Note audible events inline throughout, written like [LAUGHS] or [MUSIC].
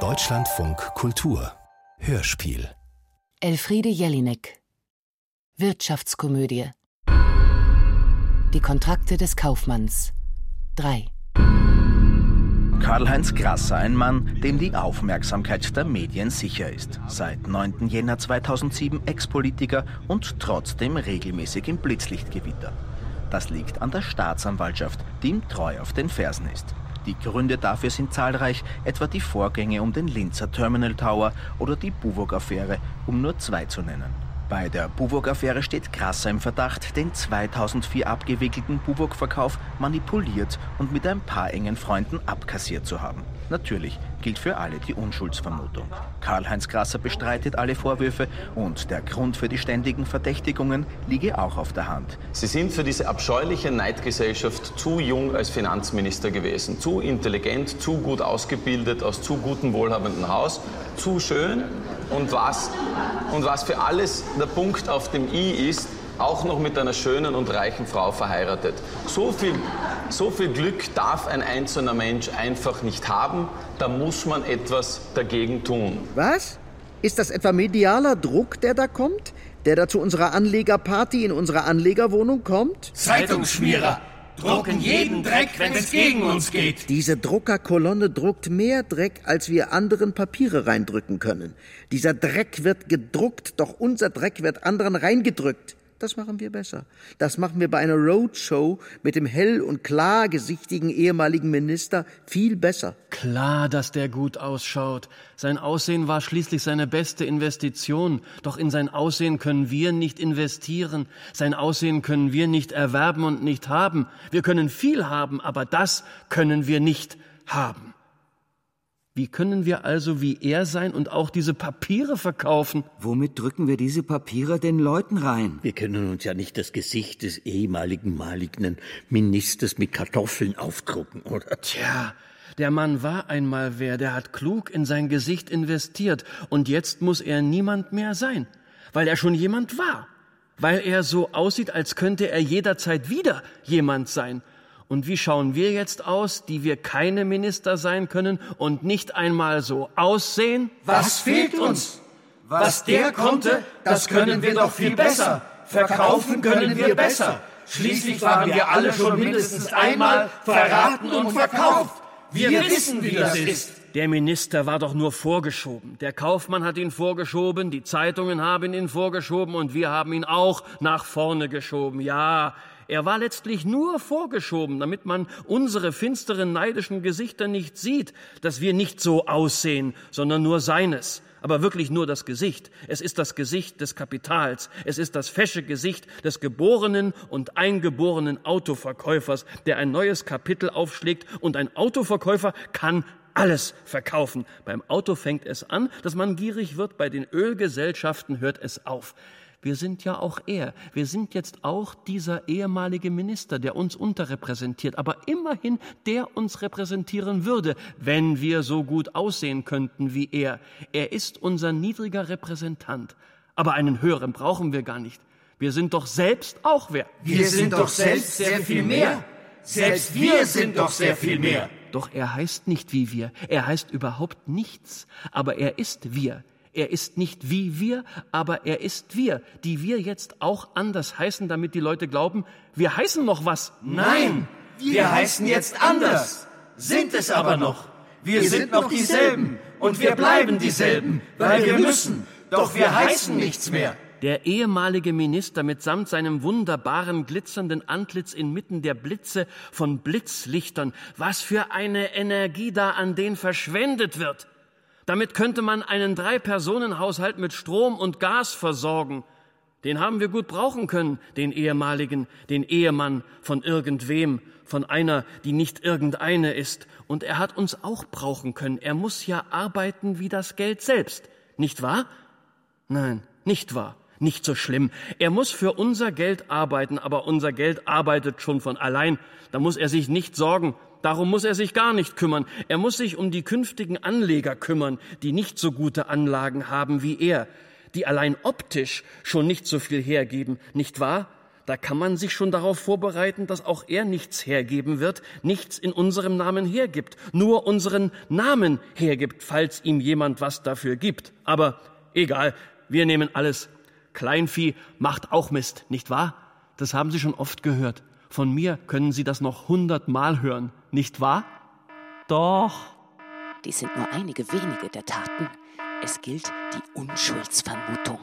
Deutschlandfunk Kultur Hörspiel Elfriede Jelinek Wirtschaftskomödie Die Kontrakte des Kaufmanns 3 Karl-Heinz Grasser, ein Mann, dem die Aufmerksamkeit der Medien sicher ist. Seit 9. Jänner 2007 Ex-Politiker und trotzdem regelmäßig im Blitzlichtgewitter. Das liegt an der Staatsanwaltschaft, die ihm treu auf den Fersen ist. Die Gründe dafür sind zahlreich, etwa die Vorgänge um den Linzer Terminal Tower oder die Buwog-Affäre, um nur zwei zu nennen. Bei der Buwog-Affäre steht Krasser im Verdacht, den 2004 abgewickelten Buwog-Verkauf manipuliert und mit ein paar engen Freunden abkassiert zu haben. Natürlich gilt für alle die Unschuldsvermutung. Karl-Heinz Krasser bestreitet alle Vorwürfe und der Grund für die ständigen Verdächtigungen liege auch auf der Hand. Sie sind für diese abscheuliche Neidgesellschaft zu jung als Finanzminister gewesen, zu intelligent, zu gut ausgebildet, aus zu gutem, wohlhabenden Haus, zu schön und was, und was für alles der Punkt auf dem i ist, auch noch mit einer schönen und reichen Frau verheiratet. So viel, so viel Glück darf ein einzelner Mensch einfach nicht haben. Da muss man etwas dagegen tun. Was? Ist das etwa medialer Druck, der da kommt? Der da zu unserer Anlegerparty in unserer Anlegerwohnung kommt? Zeitungsschmierer! Drucken jeden Dreck, wenn es gegen uns geht. Diese Druckerkolonne druckt mehr Dreck, als wir anderen Papiere reindrücken können. Dieser Dreck wird gedruckt, doch unser Dreck wird anderen reingedrückt. Das machen wir besser. Das machen wir bei einer Roadshow mit dem hell und klar gesichtigen ehemaligen Minister viel besser. Klar, dass der gut ausschaut. Sein Aussehen war schließlich seine beste Investition. Doch in sein Aussehen können wir nicht investieren. Sein Aussehen können wir nicht erwerben und nicht haben. Wir können viel haben, aber das können wir nicht haben. Wie können wir also wie er sein und auch diese Papiere verkaufen? Womit drücken wir diese Papiere den Leuten rein? Wir können uns ja nicht das Gesicht des ehemaligen malignen Ministers mit Kartoffeln aufdrucken, oder? Tja, der Mann war einmal wer, der hat klug in sein Gesicht investiert und jetzt muss er niemand mehr sein, weil er schon jemand war, weil er so aussieht, als könnte er jederzeit wieder jemand sein. Und wie schauen wir jetzt aus, die wir keine Minister sein können und nicht einmal so aussehen? Was fehlt uns? Was der konnte, das können wir doch viel besser. Verkaufen können wir besser. Schließlich waren wir alle schon mindestens einmal verraten und verkauft. Wir wissen, wie das ist. Der Minister war doch nur vorgeschoben. Der Kaufmann hat ihn vorgeschoben, die Zeitungen haben ihn vorgeschoben und wir haben ihn auch nach vorne geschoben. Ja, er war letztlich nur vorgeschoben, damit man unsere finsteren, neidischen Gesichter nicht sieht, dass wir nicht so aussehen, sondern nur seines. Aber wirklich nur das Gesicht. Es ist das Gesicht des Kapitals. Es ist das fesche Gesicht des geborenen und eingeborenen Autoverkäufers, der ein neues Kapitel aufschlägt. Und ein Autoverkäufer kann alles verkaufen. Beim Auto fängt es an, dass man gierig wird, bei den Ölgesellschaften hört es auf. Wir sind ja auch er. Wir sind jetzt auch dieser ehemalige Minister, der uns unterrepräsentiert, aber immerhin der uns repräsentieren würde, wenn wir so gut aussehen könnten wie er. Er ist unser niedriger Repräsentant. Aber einen höheren brauchen wir gar nicht. Wir sind doch selbst auch wer. Wir sind doch selbst sehr viel mehr. Selbst wir sind doch sehr viel mehr. Doch er heißt nicht wie wir. Er heißt überhaupt nichts. Aber er ist wir. Er ist nicht wie wir, aber er ist wir, die wir jetzt auch anders heißen, damit die Leute glauben, wir heißen noch was. Nein, wir heißen jetzt anders, sind es aber noch. Wir sind noch dieselben und wir bleiben dieselben, weil wir müssen, doch wir heißen nichts mehr. Der ehemalige Minister mitsamt seinem wunderbaren glitzernden Antlitz inmitten der Blitze von Blitzlichtern. Was für eine Energie da an den verschwendet wird. Damit könnte man einen Drei-Personen-Haushalt mit Strom und Gas versorgen. Den haben wir gut brauchen können, den ehemaligen, den Ehemann von irgendwem, von einer, die nicht irgendeine ist. Und er hat uns auch brauchen können. Er muss ja arbeiten wie das Geld selbst. Nicht wahr? Nein, nicht wahr. Nicht so schlimm. Er muss für unser Geld arbeiten, aber unser Geld arbeitet schon von allein. Da muss er sich nicht sorgen. Darum muss er sich gar nicht kümmern. Er muss sich um die künftigen Anleger kümmern, die nicht so gute Anlagen haben wie er, die allein optisch schon nicht so viel hergeben, nicht wahr? Da kann man sich schon darauf vorbereiten, dass auch er nichts hergeben wird, nichts in unserem Namen hergibt, nur unseren Namen hergibt, falls ihm jemand was dafür gibt. Aber egal, wir nehmen alles. Kleinvieh macht auch Mist, nicht wahr? Das haben Sie schon oft gehört. Von mir können Sie das noch hundertmal hören, nicht wahr? Doch. Dies sind nur einige wenige der Taten. Es gilt die Unschuldsvermutung.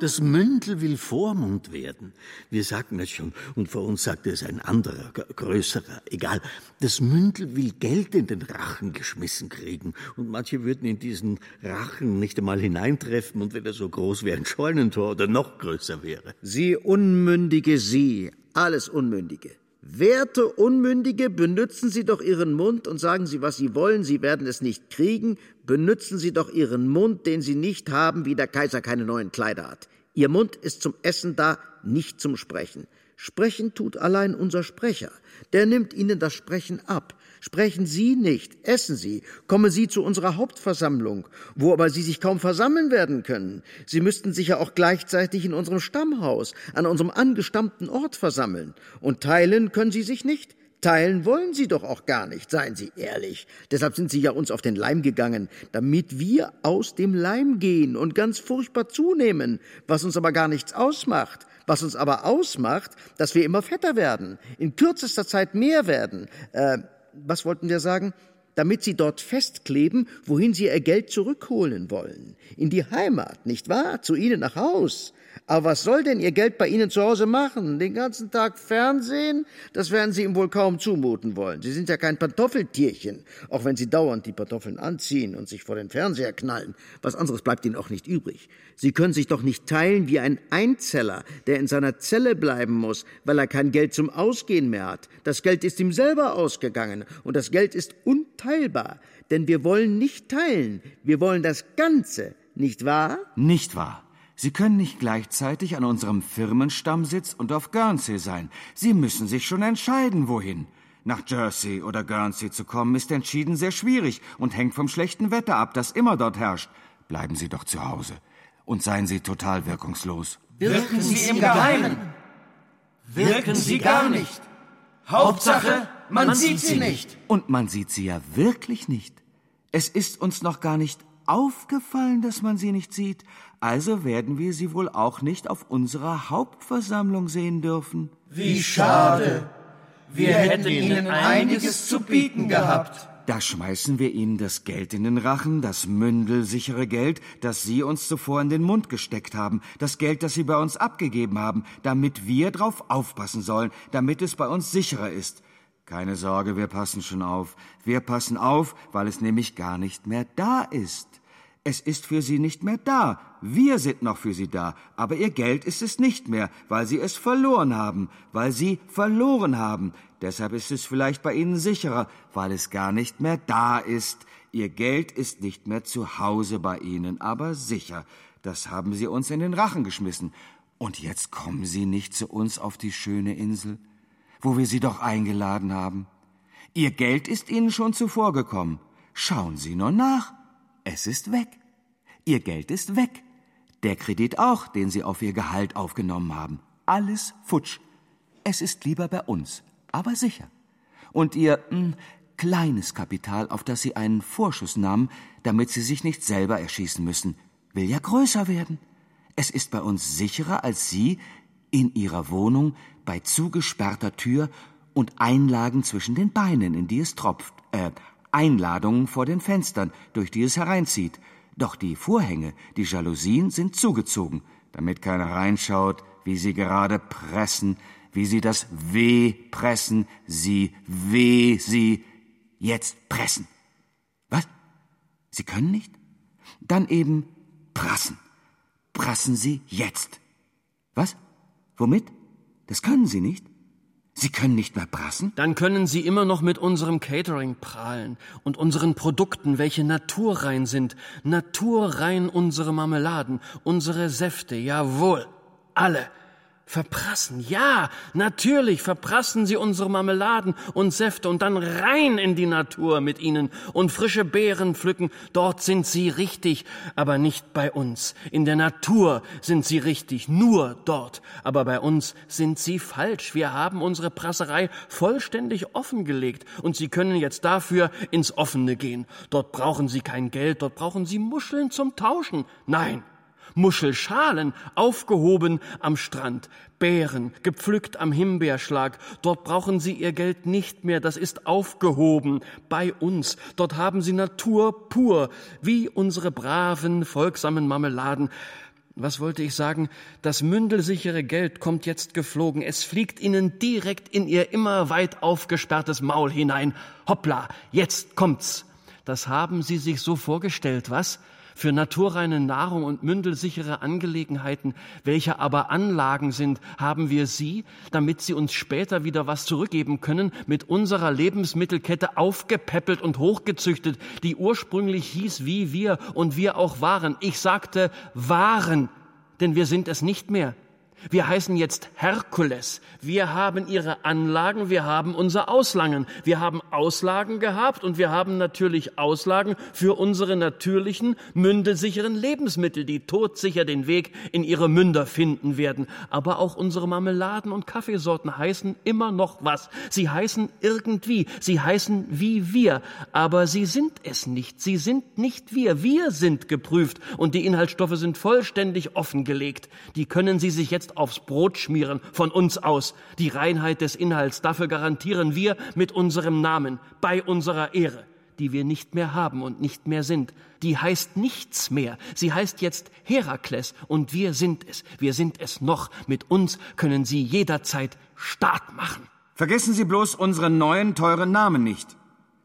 Das Mündel will Vormund werden. Wir sagten es schon, und vor uns sagte es ein anderer, größerer, egal. Das Mündel will Geld in den Rachen geschmissen kriegen, und manche würden in diesen Rachen nicht einmal hineintreffen, und wenn er so groß wie ein Scheunentor oder noch größer wäre. Sie Unmündige, Sie, alles Unmündige. Werte Unmündige, benützen Sie doch Ihren Mund und sagen Sie, was Sie wollen, Sie werden es nicht kriegen. Benützen Sie doch Ihren Mund, den Sie nicht haben, wie der Kaiser keine neuen Kleider hat. Ihr Mund ist zum Essen da, nicht zum Sprechen. Sprechen tut allein unser Sprecher. Der nimmt Ihnen das Sprechen ab. Sprechen Sie nicht, essen Sie, kommen Sie zu unserer Hauptversammlung, wo aber Sie sich kaum versammeln werden können. Sie müssten sich ja auch gleichzeitig in unserem Stammhaus, an unserem angestammten Ort versammeln. Und teilen können Sie sich nicht. Teilen wollen Sie doch auch gar nicht, seien Sie ehrlich. Deshalb sind Sie ja uns auf den Leim gegangen, damit wir aus dem Leim gehen und ganz furchtbar zunehmen, was uns aber gar nichts ausmacht. Was uns aber ausmacht, dass wir immer fetter werden, in kürzester Zeit mehr werden. Äh, was wollten wir sagen? Damit sie dort festkleben, wohin sie ihr Geld zurückholen wollen. In die Heimat, nicht wahr? Zu ihnen nach Haus. Aber was soll denn Ihr Geld bei Ihnen zu Hause machen? Den ganzen Tag Fernsehen? Das werden Sie ihm wohl kaum zumuten wollen. Sie sind ja kein Pantoffeltierchen, auch wenn Sie dauernd die Pantoffeln anziehen und sich vor den Fernseher knallen. Was anderes bleibt Ihnen auch nicht übrig. Sie können sich doch nicht teilen wie ein Einzeller, der in seiner Zelle bleiben muss, weil er kein Geld zum Ausgehen mehr hat. Das Geld ist ihm selber ausgegangen und das Geld ist unteilbar. Denn wir wollen nicht teilen, wir wollen das Ganze, nicht wahr? Nicht wahr. Sie können nicht gleichzeitig an unserem Firmenstammsitz und auf Guernsey sein. Sie müssen sich schon entscheiden, wohin. Nach Jersey oder Guernsey zu kommen, ist entschieden sehr schwierig und hängt vom schlechten Wetter ab, das immer dort herrscht. Bleiben Sie doch zu Hause und seien Sie total wirkungslos. Wirken Sie im Geheimen. Wirken Sie gar nicht. Hauptsache, man sieht sie nicht. Und man sieht sie ja wirklich nicht. Es ist uns noch gar nicht aufgefallen, dass man sie nicht sieht, also werden wir sie wohl auch nicht auf unserer Hauptversammlung sehen dürfen. Wie schade. Wir hätten Ihnen einiges zu bieten gehabt. Da schmeißen wir Ihnen das Geld in den Rachen, das mündelsichere Geld, das Sie uns zuvor in den Mund gesteckt haben, das Geld, das Sie bei uns abgegeben haben, damit wir drauf aufpassen sollen, damit es bei uns sicherer ist. Keine Sorge, wir passen schon auf. Wir passen auf, weil es nämlich gar nicht mehr da ist. Es ist für sie nicht mehr da. Wir sind noch für sie da. Aber ihr Geld ist es nicht mehr, weil sie es verloren haben, weil sie verloren haben. Deshalb ist es vielleicht bei ihnen sicherer, weil es gar nicht mehr da ist. Ihr Geld ist nicht mehr zu Hause bei ihnen, aber sicher. Das haben sie uns in den Rachen geschmissen. Und jetzt kommen sie nicht zu uns auf die schöne Insel, wo wir sie doch eingeladen haben. Ihr Geld ist ihnen schon zuvor gekommen. Schauen Sie nur nach. Es ist weg. Ihr Geld ist weg. Der Kredit auch, den Sie auf Ihr Gehalt aufgenommen haben. Alles futsch. Es ist lieber bei uns, aber sicher. Und Ihr mh, hm, kleines Kapital, auf das Sie einen Vorschuss nahmen, damit Sie sich nicht selber erschießen müssen, will ja größer werden. Es ist bei uns sicherer als Sie in Ihrer Wohnung bei zugesperrter Tür und Einlagen zwischen den Beinen, in die es tropft, äh, Einladungen vor den Fenstern, durch die es hereinzieht. Doch die Vorhänge, die Jalousien sind zugezogen, damit keiner reinschaut, wie sie gerade pressen, wie sie das W pressen, sie W sie jetzt pressen. Was? Sie können nicht? Dann eben prassen. Prassen Sie jetzt. Was? Womit? Das können Sie nicht? Sie können nicht mehr prassen? Dann können Sie immer noch mit unserem Catering prahlen und unseren Produkten, welche naturrein sind. Naturrein unsere Marmeladen, unsere Säfte, jawohl, alle. Verprassen, ja, natürlich verprassen Sie unsere Marmeladen und Säfte und dann rein in die Natur mit ihnen und frische Beeren pflücken. Dort sind Sie richtig, aber nicht bei uns. In der Natur sind Sie richtig, nur dort. Aber bei uns sind Sie falsch. Wir haben unsere Prasserei vollständig offengelegt und Sie können jetzt dafür ins Offene gehen. Dort brauchen Sie kein Geld, dort brauchen Sie Muscheln zum Tauschen. Nein, Muschelschalen aufgehoben am Strand, Beeren gepflückt am Himbeerschlag. Dort brauchen Sie Ihr Geld nicht mehr, das ist aufgehoben bei uns. Dort haben Sie Natur pur, wie unsere braven, folgsamen Marmeladen. Was wollte ich sagen? Das mündelsichere Geld kommt jetzt geflogen. Es fliegt Ihnen direkt in Ihr immer weit aufgesperrtes Maul hinein. Hoppla, jetzt kommt's. Das haben Sie sich so vorgestellt, was? Für naturreine Nahrung und mündelsichere Angelegenheiten, welche aber Anlagen sind, haben wir sie, damit sie uns später wieder was zurückgeben können, mit unserer Lebensmittelkette aufgepäppelt und hochgezüchtet, die ursprünglich hieß wie wir und wir auch waren. Ich sagte waren, denn wir sind es nicht mehr. Wir heißen jetzt Herkules. Wir haben ihre Anlagen, wir haben unser Auslangen. Wir haben Auslagen gehabt und wir haben natürlich Auslagen für unsere natürlichen, mündesicheren Lebensmittel, die todsicher den Weg in ihre Münder finden werden. Aber auch unsere Marmeladen und Kaffeesorten heißen immer noch was. Sie heißen irgendwie, sie heißen wie wir, aber sie sind es nicht. Sie sind nicht wir. Wir sind geprüft und die Inhaltsstoffe sind vollständig offengelegt. Die können Sie sich jetzt jetzt aufs Brot schmieren von uns aus. Die Reinheit des Inhalts, dafür garantieren wir mit unserem Namen, bei unserer Ehre, die wir nicht mehr haben und nicht mehr sind. Die heißt nichts mehr. Sie heißt jetzt Herakles und wir sind es. Wir sind es noch. Mit uns können Sie jederzeit Start machen. Vergessen Sie bloß unseren neuen, teuren Namen nicht.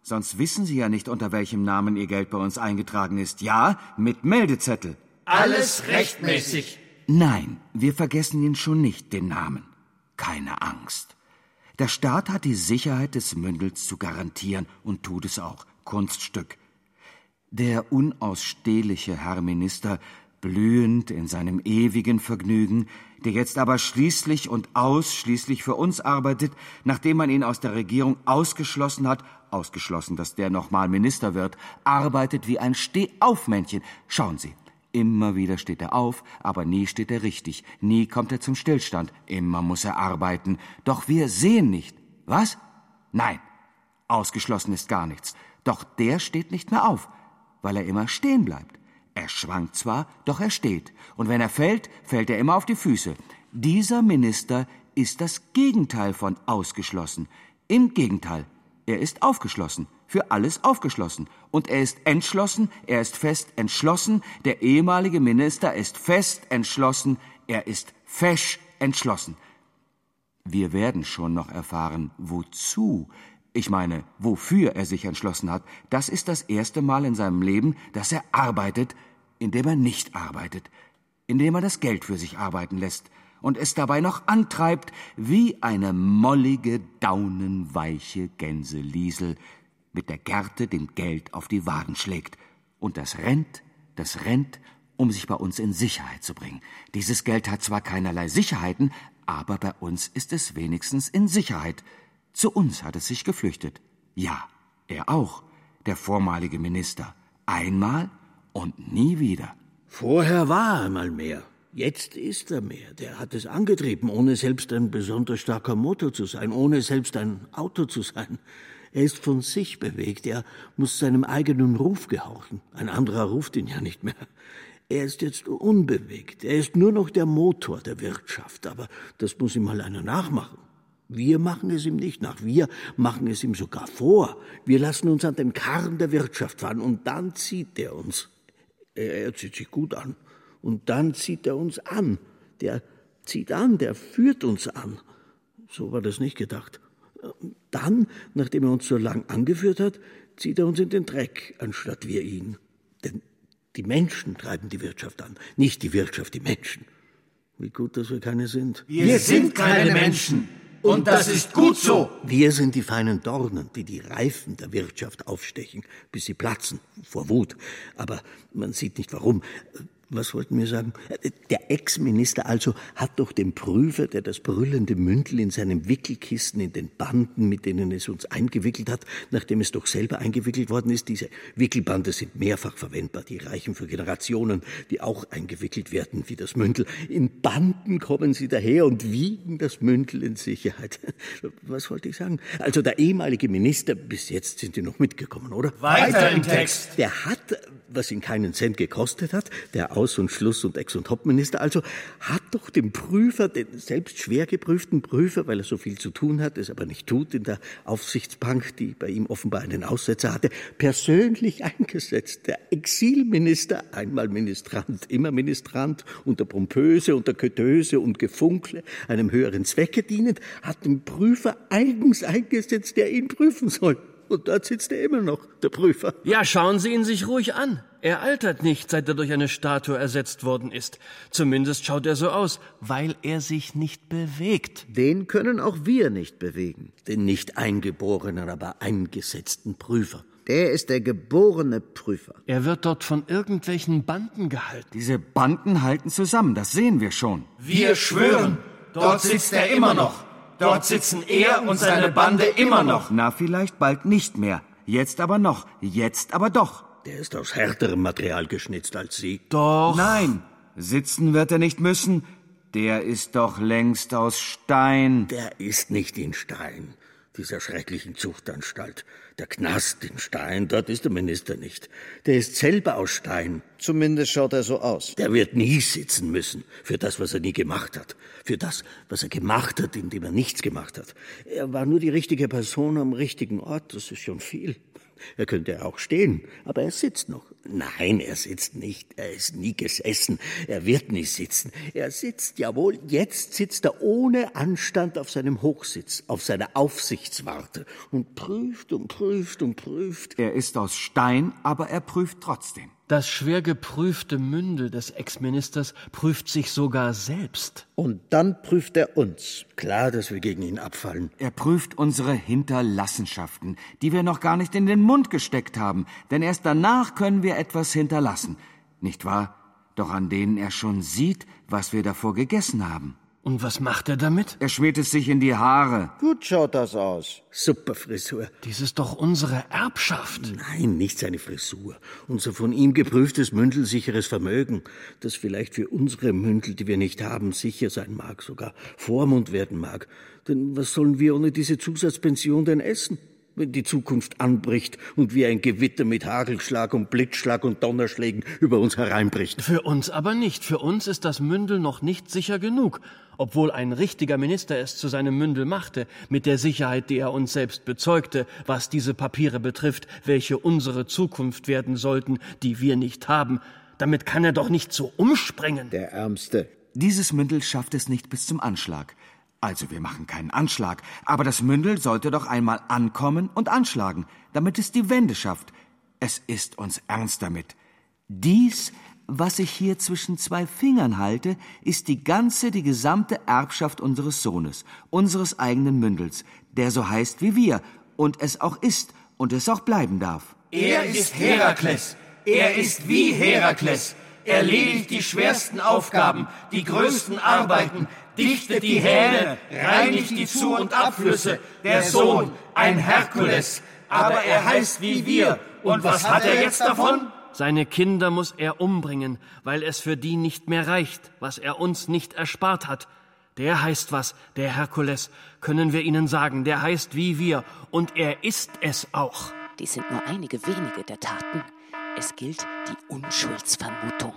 Sonst wissen Sie ja nicht, unter welchem Namen Ihr Geld bei uns eingetragen ist. Ja, mit Meldezettel. Alles rechtmäßig. Nein, wir vergessen ihn schon nicht, den Namen. Keine Angst. Der Staat hat die Sicherheit des Mündels zu garantieren und tut es auch. Kunststück. Der unausstehliche Herr Minister, blühend in seinem ewigen Vergnügen, der jetzt aber schließlich und ausschließlich für uns arbeitet, nachdem man ihn aus der Regierung ausgeschlossen hat, ausgeschlossen, dass der nochmal Minister wird, arbeitet wie ein Stehaufmännchen. Schauen Sie, Immer wieder steht er auf, aber nie steht er richtig, nie kommt er zum Stillstand, immer muss er arbeiten. Doch wir sehen nicht. Was? Nein, ausgeschlossen ist gar nichts. Doch der steht nicht mehr auf, weil er immer stehen bleibt. Er schwankt zwar, doch er steht. Und wenn er fällt, fällt er immer auf die Füße. Dieser Minister ist das Gegenteil von ausgeschlossen. Im Gegenteil, er ist aufgeschlossen für alles aufgeschlossen. Und er ist entschlossen, er ist fest entschlossen, der ehemalige Minister ist fest entschlossen, er ist fesch entschlossen. Wir werden schon noch erfahren, wozu, ich meine, wofür er sich entschlossen hat. Das ist das erste Mal in seinem Leben, dass er arbeitet, indem er nicht arbeitet, indem er das Geld für sich arbeiten lässt und es dabei noch antreibt wie eine mollige, daunenweiche Gänseliesel, mit der Gerte dem Geld auf die Waden schlägt. Und das rennt, das rennt, um sich bei uns in Sicherheit zu bringen. Dieses Geld hat zwar keinerlei Sicherheiten, aber bei uns ist es wenigstens in Sicherheit. Zu uns hat es sich geflüchtet. Ja, er auch, der vormalige Minister. Einmal und nie wieder. Vorher war er mal mehr. Jetzt ist er mehr. Der hat es angetrieben, ohne selbst ein besonders starker Motor zu sein, ohne selbst ein Auto zu sein. Er ist von sich bewegt, er muss seinem eigenen Ruf gehorchen. Ein anderer ruft ihn ja nicht mehr. Er ist jetzt unbewegt, er ist nur noch der Motor der Wirtschaft, aber das muss ihm mal einer nachmachen. Wir machen es ihm nicht nach, wir machen es ihm sogar vor. Wir lassen uns an den Karren der Wirtschaft fahren und dann zieht er uns. Er, er zieht sich gut an. Und dann zieht er uns an. Der zieht an, der führt uns an. So war das nicht gedacht. Dann, nachdem er uns so lang angeführt hat, zieht er uns in den Dreck, anstatt wir ihn. Denn die Menschen treiben die Wirtschaft an, nicht die Wirtschaft die Menschen. Wie gut, dass wir keine sind. Wir, wir sind keine Menschen. Und das ist gut so. Wir sind die feinen Dornen, die die Reifen der Wirtschaft aufstechen, bis sie platzen vor Wut. Aber man sieht nicht warum. Was wollten wir sagen? Der Ex-Minister also hat doch dem Prüfer, der das brüllende Mündel in seinem Wickelkissen in den Banden, mit denen es uns eingewickelt hat, nachdem es doch selber eingewickelt worden ist, diese Wickelbande sind mehrfach verwendbar, die reichen für Generationen, die auch eingewickelt werden wie das Mündel. In Banden kommen sie daher und wiegen das Mündel in Sicherheit. [LAUGHS] Was wollte ich sagen? Also der ehemalige Minister, bis jetzt sind die noch mitgekommen, oder? Weiter im Text. Der hat, was ihn keinen Cent gekostet hat, der Aus- und Schluss- und Ex- und Topminister also, hat doch dem Prüfer, den selbst schwer geprüften Prüfer, weil er so viel zu tun hat, es aber nicht tut in der Aufsichtsbank, die bei ihm offenbar einen Aussetzer hatte, persönlich eingesetzt. Der Exilminister, einmal Ministrant, immer Ministrant, unter Pompöse, unter Kötöse und Gefunkle, einem höheren Zwecke dienend, hat den Prüfer eigens eingesetzt, der ihn prüfen soll. Und dort sitzt er immer noch, der Prüfer. Ja, schauen Sie ihn sich ruhig an. Er altert nicht, seit er durch eine Statue ersetzt worden ist. Zumindest schaut er so aus, weil er sich nicht bewegt. Den können auch wir nicht bewegen. Den nicht eingeborenen, aber eingesetzten Prüfer. Der ist der geborene Prüfer. Er wird dort von irgendwelchen Banden gehalten. Diese Banden halten zusammen, das sehen wir schon. Wir schwören, dort sitzt er immer noch. Dort sitzen er und seine Bande immer noch. Na, vielleicht bald nicht mehr. Jetzt aber noch. Jetzt aber doch. Der ist aus härterem Material geschnitzt als Sie. Doch. Nein, sitzen wird er nicht müssen. Der ist doch längst aus Stein. Der ist nicht in Stein, dieser schrecklichen Zuchtanstalt. Der Knast in Stein, dort ist der Minister nicht. Der ist selber aus Stein. Zumindest schaut er so aus. Der wird nie sitzen müssen für das, was er nie gemacht hat. Für das, was er gemacht hat, indem er nichts gemacht hat. Er war nur die richtige Person am richtigen Ort, das ist schon viel. Er könnte auch stehen, aber er sitzt noch. Nein, er sitzt nicht. Er ist nie gesessen. Er wird nie sitzen. Er sitzt, jawohl, jetzt sitzt er ohne Anstand auf seinem Hochsitz, auf seiner Aufsichtswarte und prüft und prüft und prüft. Er ist aus Stein, aber er prüft trotzdem. Das schwer geprüfte Mündel des Ex-Ministers prüft sich sogar selbst. Und dann prüft er uns. Klar, dass wir gegen ihn abfallen. Er prüft unsere Hinterlassenschaften, die wir noch gar nicht in den Mund gesteckt haben, denn erst danach können wir etwas hinterlassen. Nicht wahr? Doch an denen er schon sieht, was wir davor gegessen haben. Und was macht er damit? Er schmiert es sich in die Haare. Gut schaut das aus. Super Frisur. Dies ist doch unsere Erbschaft. Nein, nicht seine Frisur. Unser von ihm geprüftes mündelsicheres Vermögen, das vielleicht für unsere Mündel, die wir nicht haben, sicher sein mag, sogar Vormund werden mag. Denn was sollen wir ohne diese Zusatzpension denn essen? Wenn die Zukunft anbricht und wie ein Gewitter mit Hagelschlag und Blitzschlag und Donnerschlägen über uns hereinbricht. Für uns aber nicht. Für uns ist das Mündel noch nicht sicher genug, obwohl ein richtiger Minister es zu seinem Mündel machte, mit der Sicherheit, die er uns selbst bezeugte, was diese Papiere betrifft, welche unsere Zukunft werden sollten, die wir nicht haben. Damit kann er doch nicht so umspringen. Der Ärmste. Dieses Mündel schafft es nicht bis zum Anschlag. Also wir machen keinen Anschlag, aber das Mündel sollte doch einmal ankommen und anschlagen, damit es die Wende schafft. Es ist uns ernst damit. Dies, was ich hier zwischen zwei Fingern halte, ist die ganze, die gesamte Erbschaft unseres Sohnes, unseres eigenen Mündels, der so heißt wie wir und es auch ist und es auch bleiben darf. Er ist Herakles. Er ist wie Herakles. Erledigt die schwersten Aufgaben, die größten Arbeiten, dichtet die Hähne, reinigt die Zu- und Abflüsse, der Sohn, ein Herkules. Aber er heißt wie wir. Und was hat er jetzt davon? Seine Kinder muss er umbringen, weil es für die nicht mehr reicht, was er uns nicht erspart hat. Der heißt was, der Herkules, können wir Ihnen sagen, der heißt wie wir, und er ist es auch. Dies sind nur einige wenige der Taten. Es gilt die Unschuldsvermutung.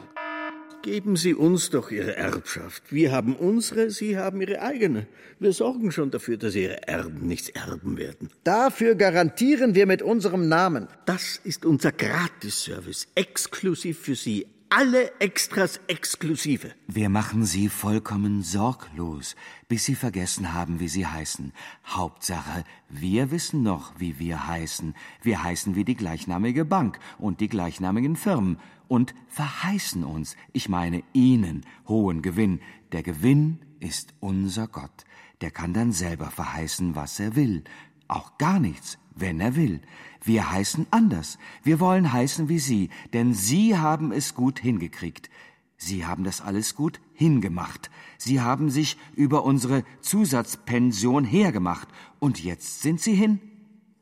Geben Sie uns doch Ihre Erbschaft. Wir haben unsere, Sie haben Ihre eigene. Wir sorgen schon dafür, dass Ihre Erben nichts erben werden. Dafür garantieren wir mit unserem Namen. Das ist unser Gratisservice, exklusiv für Sie. Alle Extras exklusive. Wir machen Sie vollkommen sorglos, bis Sie vergessen haben, wie Sie heißen. Hauptsache, wir wissen noch, wie wir heißen. Wir heißen wie die gleichnamige Bank und die gleichnamigen Firmen und verheißen uns, ich meine Ihnen, hohen Gewinn. Der Gewinn ist unser Gott. Der kann dann selber verheißen, was er will. Auch gar nichts, wenn er will. Wir heißen anders. Wir wollen heißen wie Sie, denn Sie haben es gut hingekriegt. Sie haben das alles gut hingemacht. Sie haben sich über unsere Zusatzpension hergemacht. Und jetzt sind Sie hin.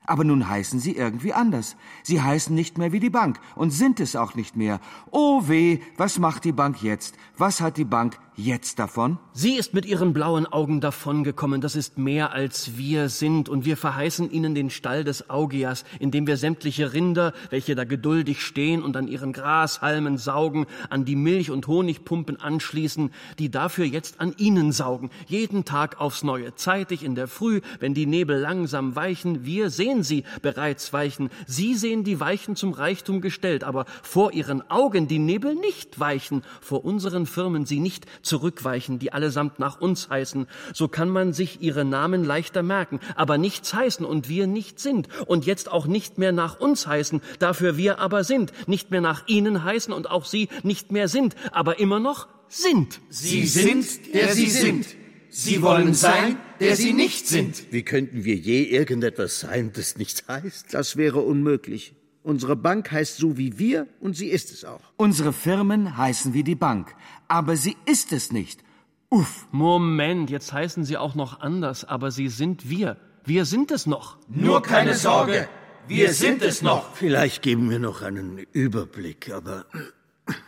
Aber nun heißen sie irgendwie anders. Sie heißen nicht mehr wie die Bank und sind es auch nicht mehr. Oh weh, was macht die Bank jetzt? Was hat die Bank jetzt davon? Sie ist mit ihren blauen Augen davongekommen. Das ist mehr als wir sind. Und wir verheißen ihnen den Stall des Augias, in dem wir sämtliche Rinder, welche da geduldig stehen und an ihren Grashalmen saugen, an die Milch- und Honigpumpen anschließen, die dafür jetzt an ihnen saugen. Jeden Tag aufs Neue. Zeitig in der Früh, wenn die Nebel langsam weichen. Wir sehen sie bereits weichen. Sie sehen die Weichen zum Reichtum gestellt, aber vor ihren Augen die Nebel nicht weichen. Vor unseren Firmen sie nicht zurückweichen, die allesamt nach uns heißen. So kann man sich ihre Namen leichter merken, aber nichts heißen und wir nicht sind und jetzt auch nicht mehr nach uns heißen, dafür wir aber sind, nicht mehr nach ihnen heißen und auch sie nicht mehr sind, aber immer noch sind. Sie sind, der sie sind. Sie wollen sein, der sie nicht sind. Wie könnten wir je irgendetwas sein, das nichts heißt? Das wäre unmöglich. Unsere Bank heißt so wie wir und sie ist es auch. Unsere Firmen heißen wie die Bank, aber sie ist es nicht. Uff. Moment, jetzt heißen sie auch noch anders, aber sie sind wir. Wir sind es noch. Nur keine Sorge, wir sind es noch. Vielleicht geben wir noch einen Überblick, aber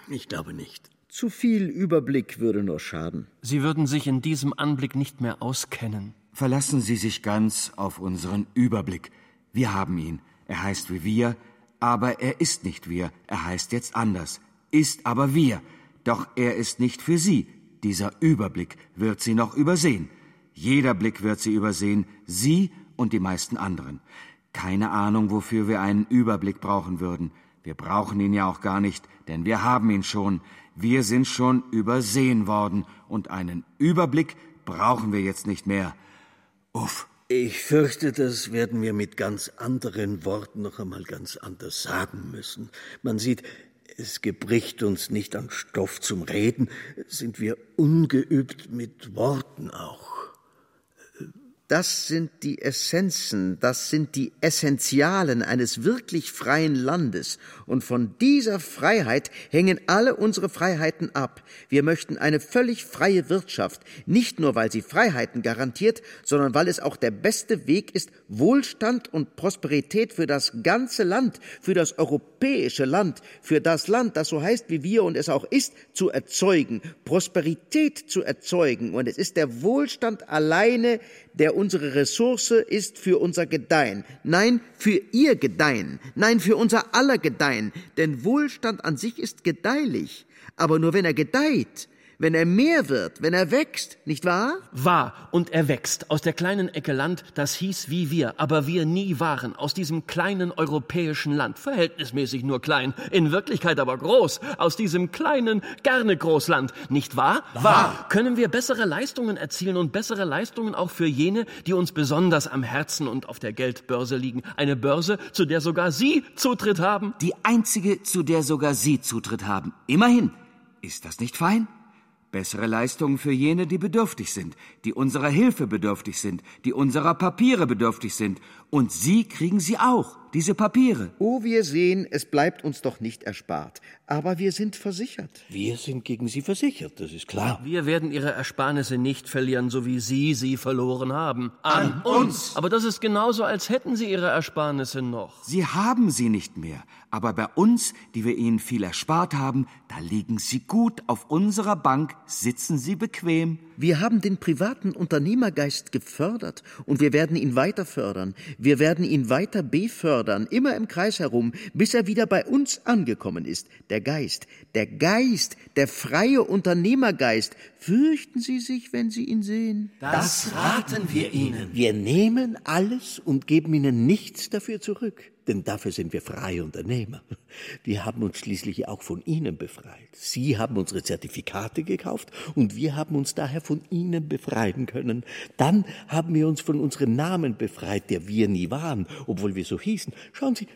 ich glaube nicht. Zu viel Überblick würde nur schaden. Sie würden sich in diesem Anblick nicht mehr auskennen. Verlassen Sie sich ganz auf unseren Überblick. Wir haben ihn. Er heißt wie wir, aber er ist nicht wir. Er heißt jetzt anders. Ist aber wir. Doch er ist nicht für Sie. Dieser Überblick wird Sie noch übersehen. Jeder Blick wird Sie übersehen, Sie und die meisten anderen. Keine Ahnung, wofür wir einen Überblick brauchen würden. Wir brauchen ihn ja auch gar nicht, denn wir haben ihn schon. Wir sind schon übersehen worden und einen Überblick brauchen wir jetzt nicht mehr. Uff. Ich fürchte, das werden wir mit ganz anderen Worten noch einmal ganz anders sagen müssen. Man sieht, es gebricht uns nicht an Stoff zum Reden, sind wir ungeübt mit Worten auch. Das sind die Essenzen, das sind die Essentialen eines wirklich freien Landes. Und von dieser Freiheit hängen alle unsere Freiheiten ab. Wir möchten eine völlig freie Wirtschaft, nicht nur weil sie Freiheiten garantiert, sondern weil es auch der beste Weg ist, Wohlstand und Prosperität für das ganze Land, für das europäische Land, für das Land, das so heißt wie wir und es auch ist, zu erzeugen, Prosperität zu erzeugen. Und es ist der Wohlstand alleine, der unsere Ressource ist für unser Gedeihen. Nein, für ihr Gedeihen. Nein, für unser aller Gedeihen. Denn Wohlstand an sich ist gedeihlich. Aber nur wenn er gedeiht, wenn er mehr wird, wenn er wächst, nicht wahr? Wahr, und er wächst aus der kleinen Ecke Land, das hieß wie wir, aber wir nie waren, aus diesem kleinen europäischen Land, verhältnismäßig nur klein, in Wirklichkeit aber groß, aus diesem kleinen, gerne Großland, nicht wahr? Wahr. Können wir bessere Leistungen erzielen und bessere Leistungen auch für jene, die uns besonders am Herzen und auf der Geldbörse liegen, eine Börse, zu der sogar Sie Zutritt haben? Die einzige, zu der sogar Sie Zutritt haben. Immerhin. Ist das nicht fein? Bessere Leistungen für jene, die bedürftig sind, die unserer Hilfe bedürftig sind, die unserer Papiere bedürftig sind. Und Sie kriegen sie auch, diese Papiere. Oh, wir sehen, es bleibt uns doch nicht erspart. Aber wir sind versichert. Wir sind gegen Sie versichert, das ist klar. Wir werden Ihre Ersparnisse nicht verlieren, so wie Sie sie verloren haben. An uns. Aber das ist genauso, als hätten Sie Ihre Ersparnisse noch. Sie haben sie nicht mehr. Aber bei uns, die wir Ihnen viel erspart haben, da liegen Sie gut auf unserer Bank, sitzen Sie bequem. Wir haben den privaten Unternehmergeist gefördert und wir werden ihn weiter fördern. Wir werden ihn weiter befördern, immer im Kreis herum, bis er wieder bei uns angekommen ist. Der Geist, der Geist, der freie Unternehmergeist. Fürchten Sie sich, wenn Sie ihn sehen? Das raten wir Ihnen. Wir nehmen alles und geben Ihnen nichts dafür zurück. Denn dafür sind wir freie Unternehmer. Wir haben uns schließlich auch von Ihnen befreit. Sie haben unsere Zertifikate gekauft und wir haben uns daher von Ihnen befreien können. Dann haben wir uns von unserem Namen befreit, der wir nie waren, obwohl wir so hießen. Schauen Sie,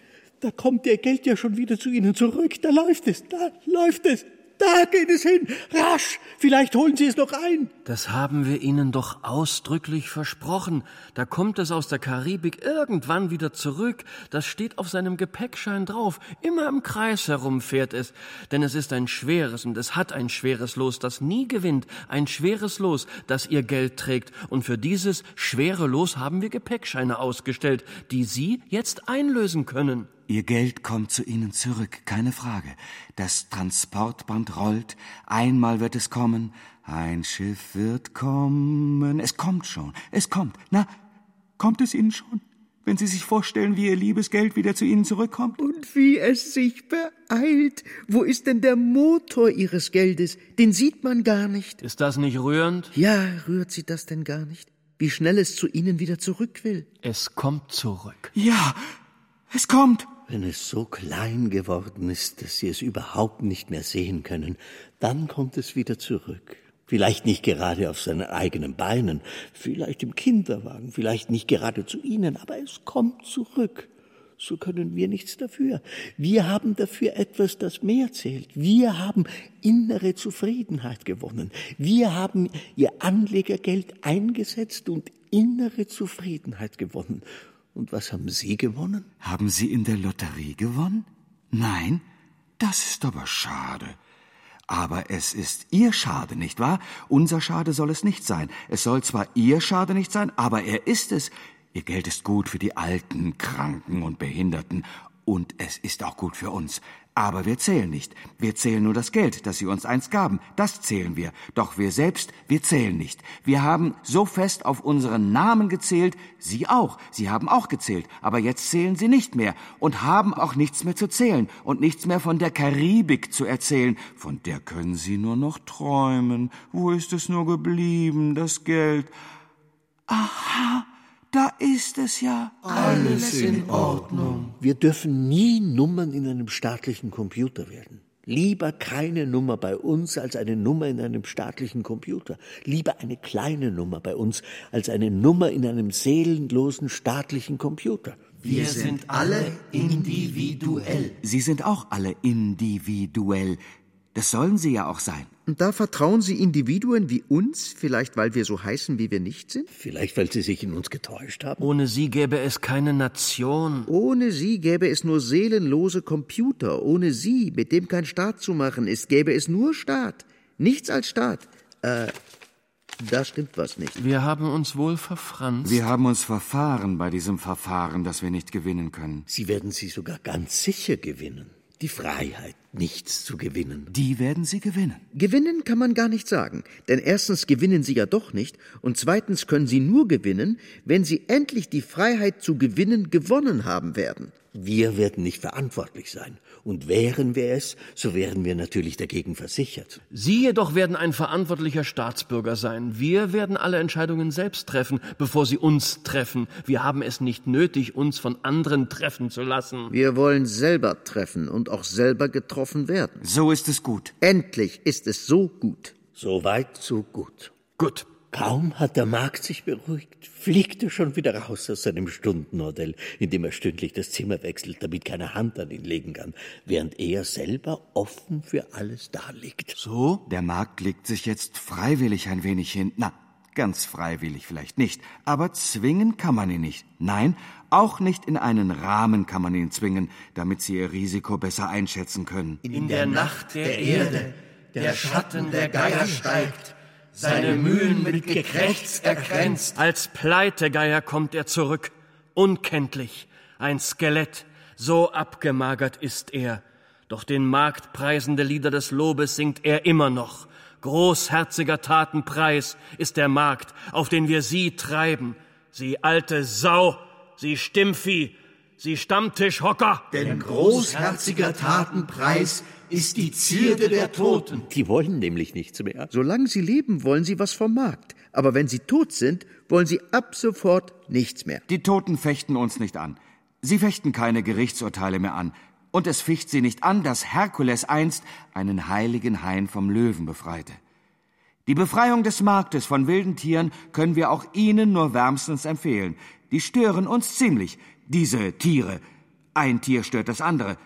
da kommt Ihr Geld ja schon wieder zu Ihnen zurück. Da läuft es, da läuft es. Da geht es hin. Rasch. Vielleicht holen Sie es noch ein. Das haben wir Ihnen doch ausdrücklich versprochen. Da kommt es aus der Karibik irgendwann wieder zurück. Das steht auf seinem Gepäckschein drauf. Immer im Kreis herum fährt es. Denn es ist ein schweres und es hat ein schweres Los, das nie gewinnt. Ein schweres Los, das Ihr Geld trägt. Und für dieses schwere Los haben wir Gepäckscheine ausgestellt, die Sie jetzt einlösen können. Ihr Geld kommt zu Ihnen zurück, keine Frage. Das Transportband rollt, einmal wird es kommen, ein Schiff wird kommen. Es kommt schon, es kommt. Na, kommt es Ihnen schon? Wenn Sie sich vorstellen, wie Ihr liebes Geld wieder zu Ihnen zurückkommt? Und wie es sich beeilt. Wo ist denn der Motor Ihres Geldes? Den sieht man gar nicht. Ist das nicht rührend? Ja, rührt Sie das denn gar nicht? Wie schnell es zu Ihnen wieder zurück will. Es kommt zurück. Ja, es kommt. Wenn es so klein geworden ist, dass Sie es überhaupt nicht mehr sehen können, dann kommt es wieder zurück. Vielleicht nicht gerade auf seinen eigenen Beinen, vielleicht im Kinderwagen, vielleicht nicht gerade zu Ihnen, aber es kommt zurück. So können wir nichts dafür. Wir haben dafür etwas, das mehr zählt. Wir haben innere Zufriedenheit gewonnen. Wir haben Ihr Anlegergeld eingesetzt und innere Zufriedenheit gewonnen. Und was haben Sie gewonnen? Haben Sie in der Lotterie gewonnen? Nein? Das ist aber schade. Aber es ist Ihr Schade, nicht wahr? Unser Schade soll es nicht sein. Es soll zwar Ihr Schade nicht sein, aber er ist es. Ihr Geld ist gut für die Alten, Kranken und Behinderten. Und es ist auch gut für uns. Aber wir zählen nicht. Wir zählen nur das Geld, das Sie uns einst gaben. Das zählen wir. Doch wir selbst, wir zählen nicht. Wir haben so fest auf unseren Namen gezählt, Sie auch. Sie haben auch gezählt. Aber jetzt zählen Sie nicht mehr und haben auch nichts mehr zu zählen und nichts mehr von der Karibik zu erzählen. Von der können Sie nur noch träumen. Wo ist es nur geblieben, das Geld? Aha. Da ist es ja. Alles in Ordnung. Wir dürfen nie Nummern in einem staatlichen Computer werden. Lieber keine Nummer bei uns als eine Nummer in einem staatlichen Computer. Lieber eine kleine Nummer bei uns als eine Nummer in einem seelenlosen staatlichen Computer. Wir sind alle individuell. Sie sind auch alle individuell. Das sollen sie ja auch sein. Und da vertrauen Sie Individuen wie uns, vielleicht weil wir so heißen, wie wir nicht sind? Vielleicht weil Sie sich in uns getäuscht haben? Ohne sie gäbe es keine Nation. Ohne sie gäbe es nur seelenlose Computer. Ohne sie, mit dem kein Staat zu machen ist, gäbe es nur Staat. Nichts als Staat. Äh, da stimmt was nicht. Wir haben uns wohl verfranst. Wir haben uns verfahren bei diesem Verfahren, das wir nicht gewinnen können. Sie werden sie sogar ganz sicher gewinnen. Die Freiheit, nichts zu gewinnen. Die werden Sie gewinnen. Gewinnen kann man gar nicht sagen, denn erstens gewinnen Sie ja doch nicht und zweitens können Sie nur gewinnen, wenn Sie endlich die Freiheit zu gewinnen gewonnen haben werden. Wir werden nicht verantwortlich sein. Und wären wir es, so wären wir natürlich dagegen versichert. Sie jedoch werden ein verantwortlicher Staatsbürger sein. Wir werden alle Entscheidungen selbst treffen, bevor sie uns treffen. Wir haben es nicht nötig, uns von anderen treffen zu lassen. Wir wollen selber treffen und auch selber getroffen werden. So ist es gut. Endlich ist es so gut. So weit, so gut. Gut. Kaum hat der Markt sich beruhigt, fliegt er schon wieder raus aus seinem Stundenhotel, in dem er stündlich das Zimmer wechselt, damit keine Hand an ihn legen kann, während er selber offen für alles daliegt. So? Der Markt legt sich jetzt freiwillig ein wenig hin. Na, ganz freiwillig vielleicht nicht, aber zwingen kann man ihn nicht. Nein, auch nicht in einen Rahmen kann man ihn zwingen, damit sie ihr Risiko besser einschätzen können. In der Nacht der Erde, der Schatten der Geier steigt, seine Mühlen mit Gekrächz erkränzt. Als Pleitegeier kommt er zurück, unkenntlich, ein Skelett, so abgemagert ist er. Doch den marktpreisende Lieder des Lobes singt er immer noch. Großherziger Tatenpreis ist der Markt, auf den wir sie treiben. Sie alte Sau, sie Stimmvieh, sie Stammtischhocker. Denn großherziger Tatenpreis ist die Zierde der Toten. Die wollen nämlich nichts mehr. Solange sie leben, wollen sie was vom Markt. Aber wenn sie tot sind, wollen sie ab sofort nichts mehr. Die Toten fechten uns nicht an. Sie fechten keine Gerichtsurteile mehr an. Und es ficht sie nicht an, dass Herkules einst einen heiligen Hain vom Löwen befreite. Die Befreiung des Marktes von wilden Tieren können wir auch Ihnen nur wärmstens empfehlen. Die stören uns ziemlich, diese Tiere. Ein Tier stört das andere.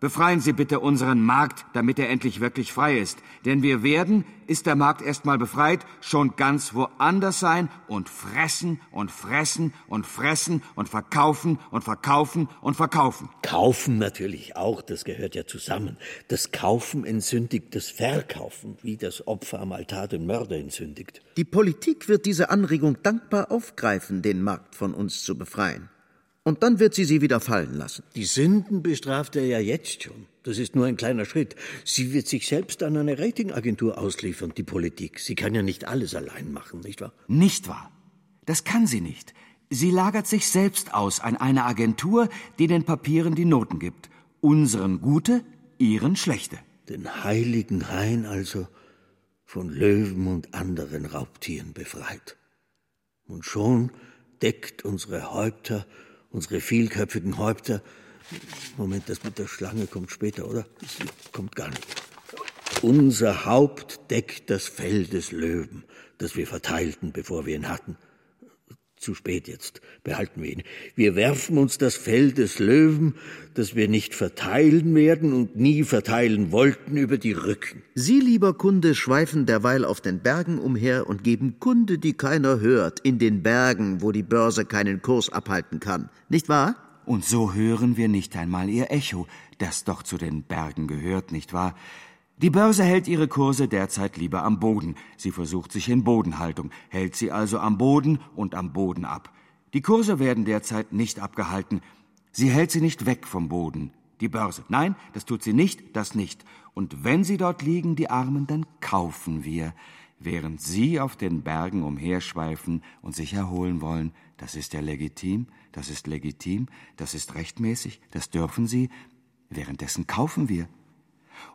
Befreien Sie bitte unseren Markt, damit er endlich wirklich frei ist. Denn wir werden, ist der Markt erstmal befreit, schon ganz woanders sein und fressen und fressen und fressen und verkaufen und verkaufen und verkaufen. Kaufen natürlich auch, das gehört ja zusammen. Das Kaufen entsündigt das Verkaufen, wie das Opfer am Altar den Mörder entsündigt. Die Politik wird diese Anregung dankbar aufgreifen, den Markt von uns zu befreien. Und dann wird sie sie wieder fallen lassen. Die Sünden bestraft er ja jetzt schon. Das ist nur ein kleiner Schritt. Sie wird sich selbst an eine Ratingagentur ausliefern, die Politik. Sie kann ja nicht alles allein machen, nicht wahr? Nicht wahr. Das kann sie nicht. Sie lagert sich selbst aus an eine Agentur, die den Papieren die Noten gibt. Unseren gute, ihren schlechte. Den heiligen Hain also von Löwen und anderen Raubtieren befreit. Und schon deckt unsere Häupter unsere vielköpfigen Häupter. Moment, das mit der Schlange kommt später, oder? Das kommt gar nicht. Unser Haupt deckt das Fell des Löwen, das wir verteilten, bevor wir ihn hatten. Zu spät jetzt, behalten wir ihn. Wir werfen uns das Fell des Löwen, das wir nicht verteilen werden und nie verteilen wollten, über die Rücken. Sie, lieber Kunde, schweifen derweil auf den Bergen umher und geben Kunde, die keiner hört, in den Bergen, wo die Börse keinen Kurs abhalten kann. Nicht wahr? Und so hören wir nicht einmal ihr Echo, das doch zu den Bergen gehört, nicht wahr? Die Börse hält ihre Kurse derzeit lieber am Boden. Sie versucht sich in Bodenhaltung, hält sie also am Boden und am Boden ab. Die Kurse werden derzeit nicht abgehalten. Sie hält sie nicht weg vom Boden. Die Börse. Nein, das tut sie nicht, das nicht. Und wenn sie dort liegen, die Armen, dann kaufen wir. Während sie auf den Bergen umherschweifen und sich erholen wollen, das ist ja legitim, das ist legitim, das ist rechtmäßig, das dürfen sie. Währenddessen kaufen wir.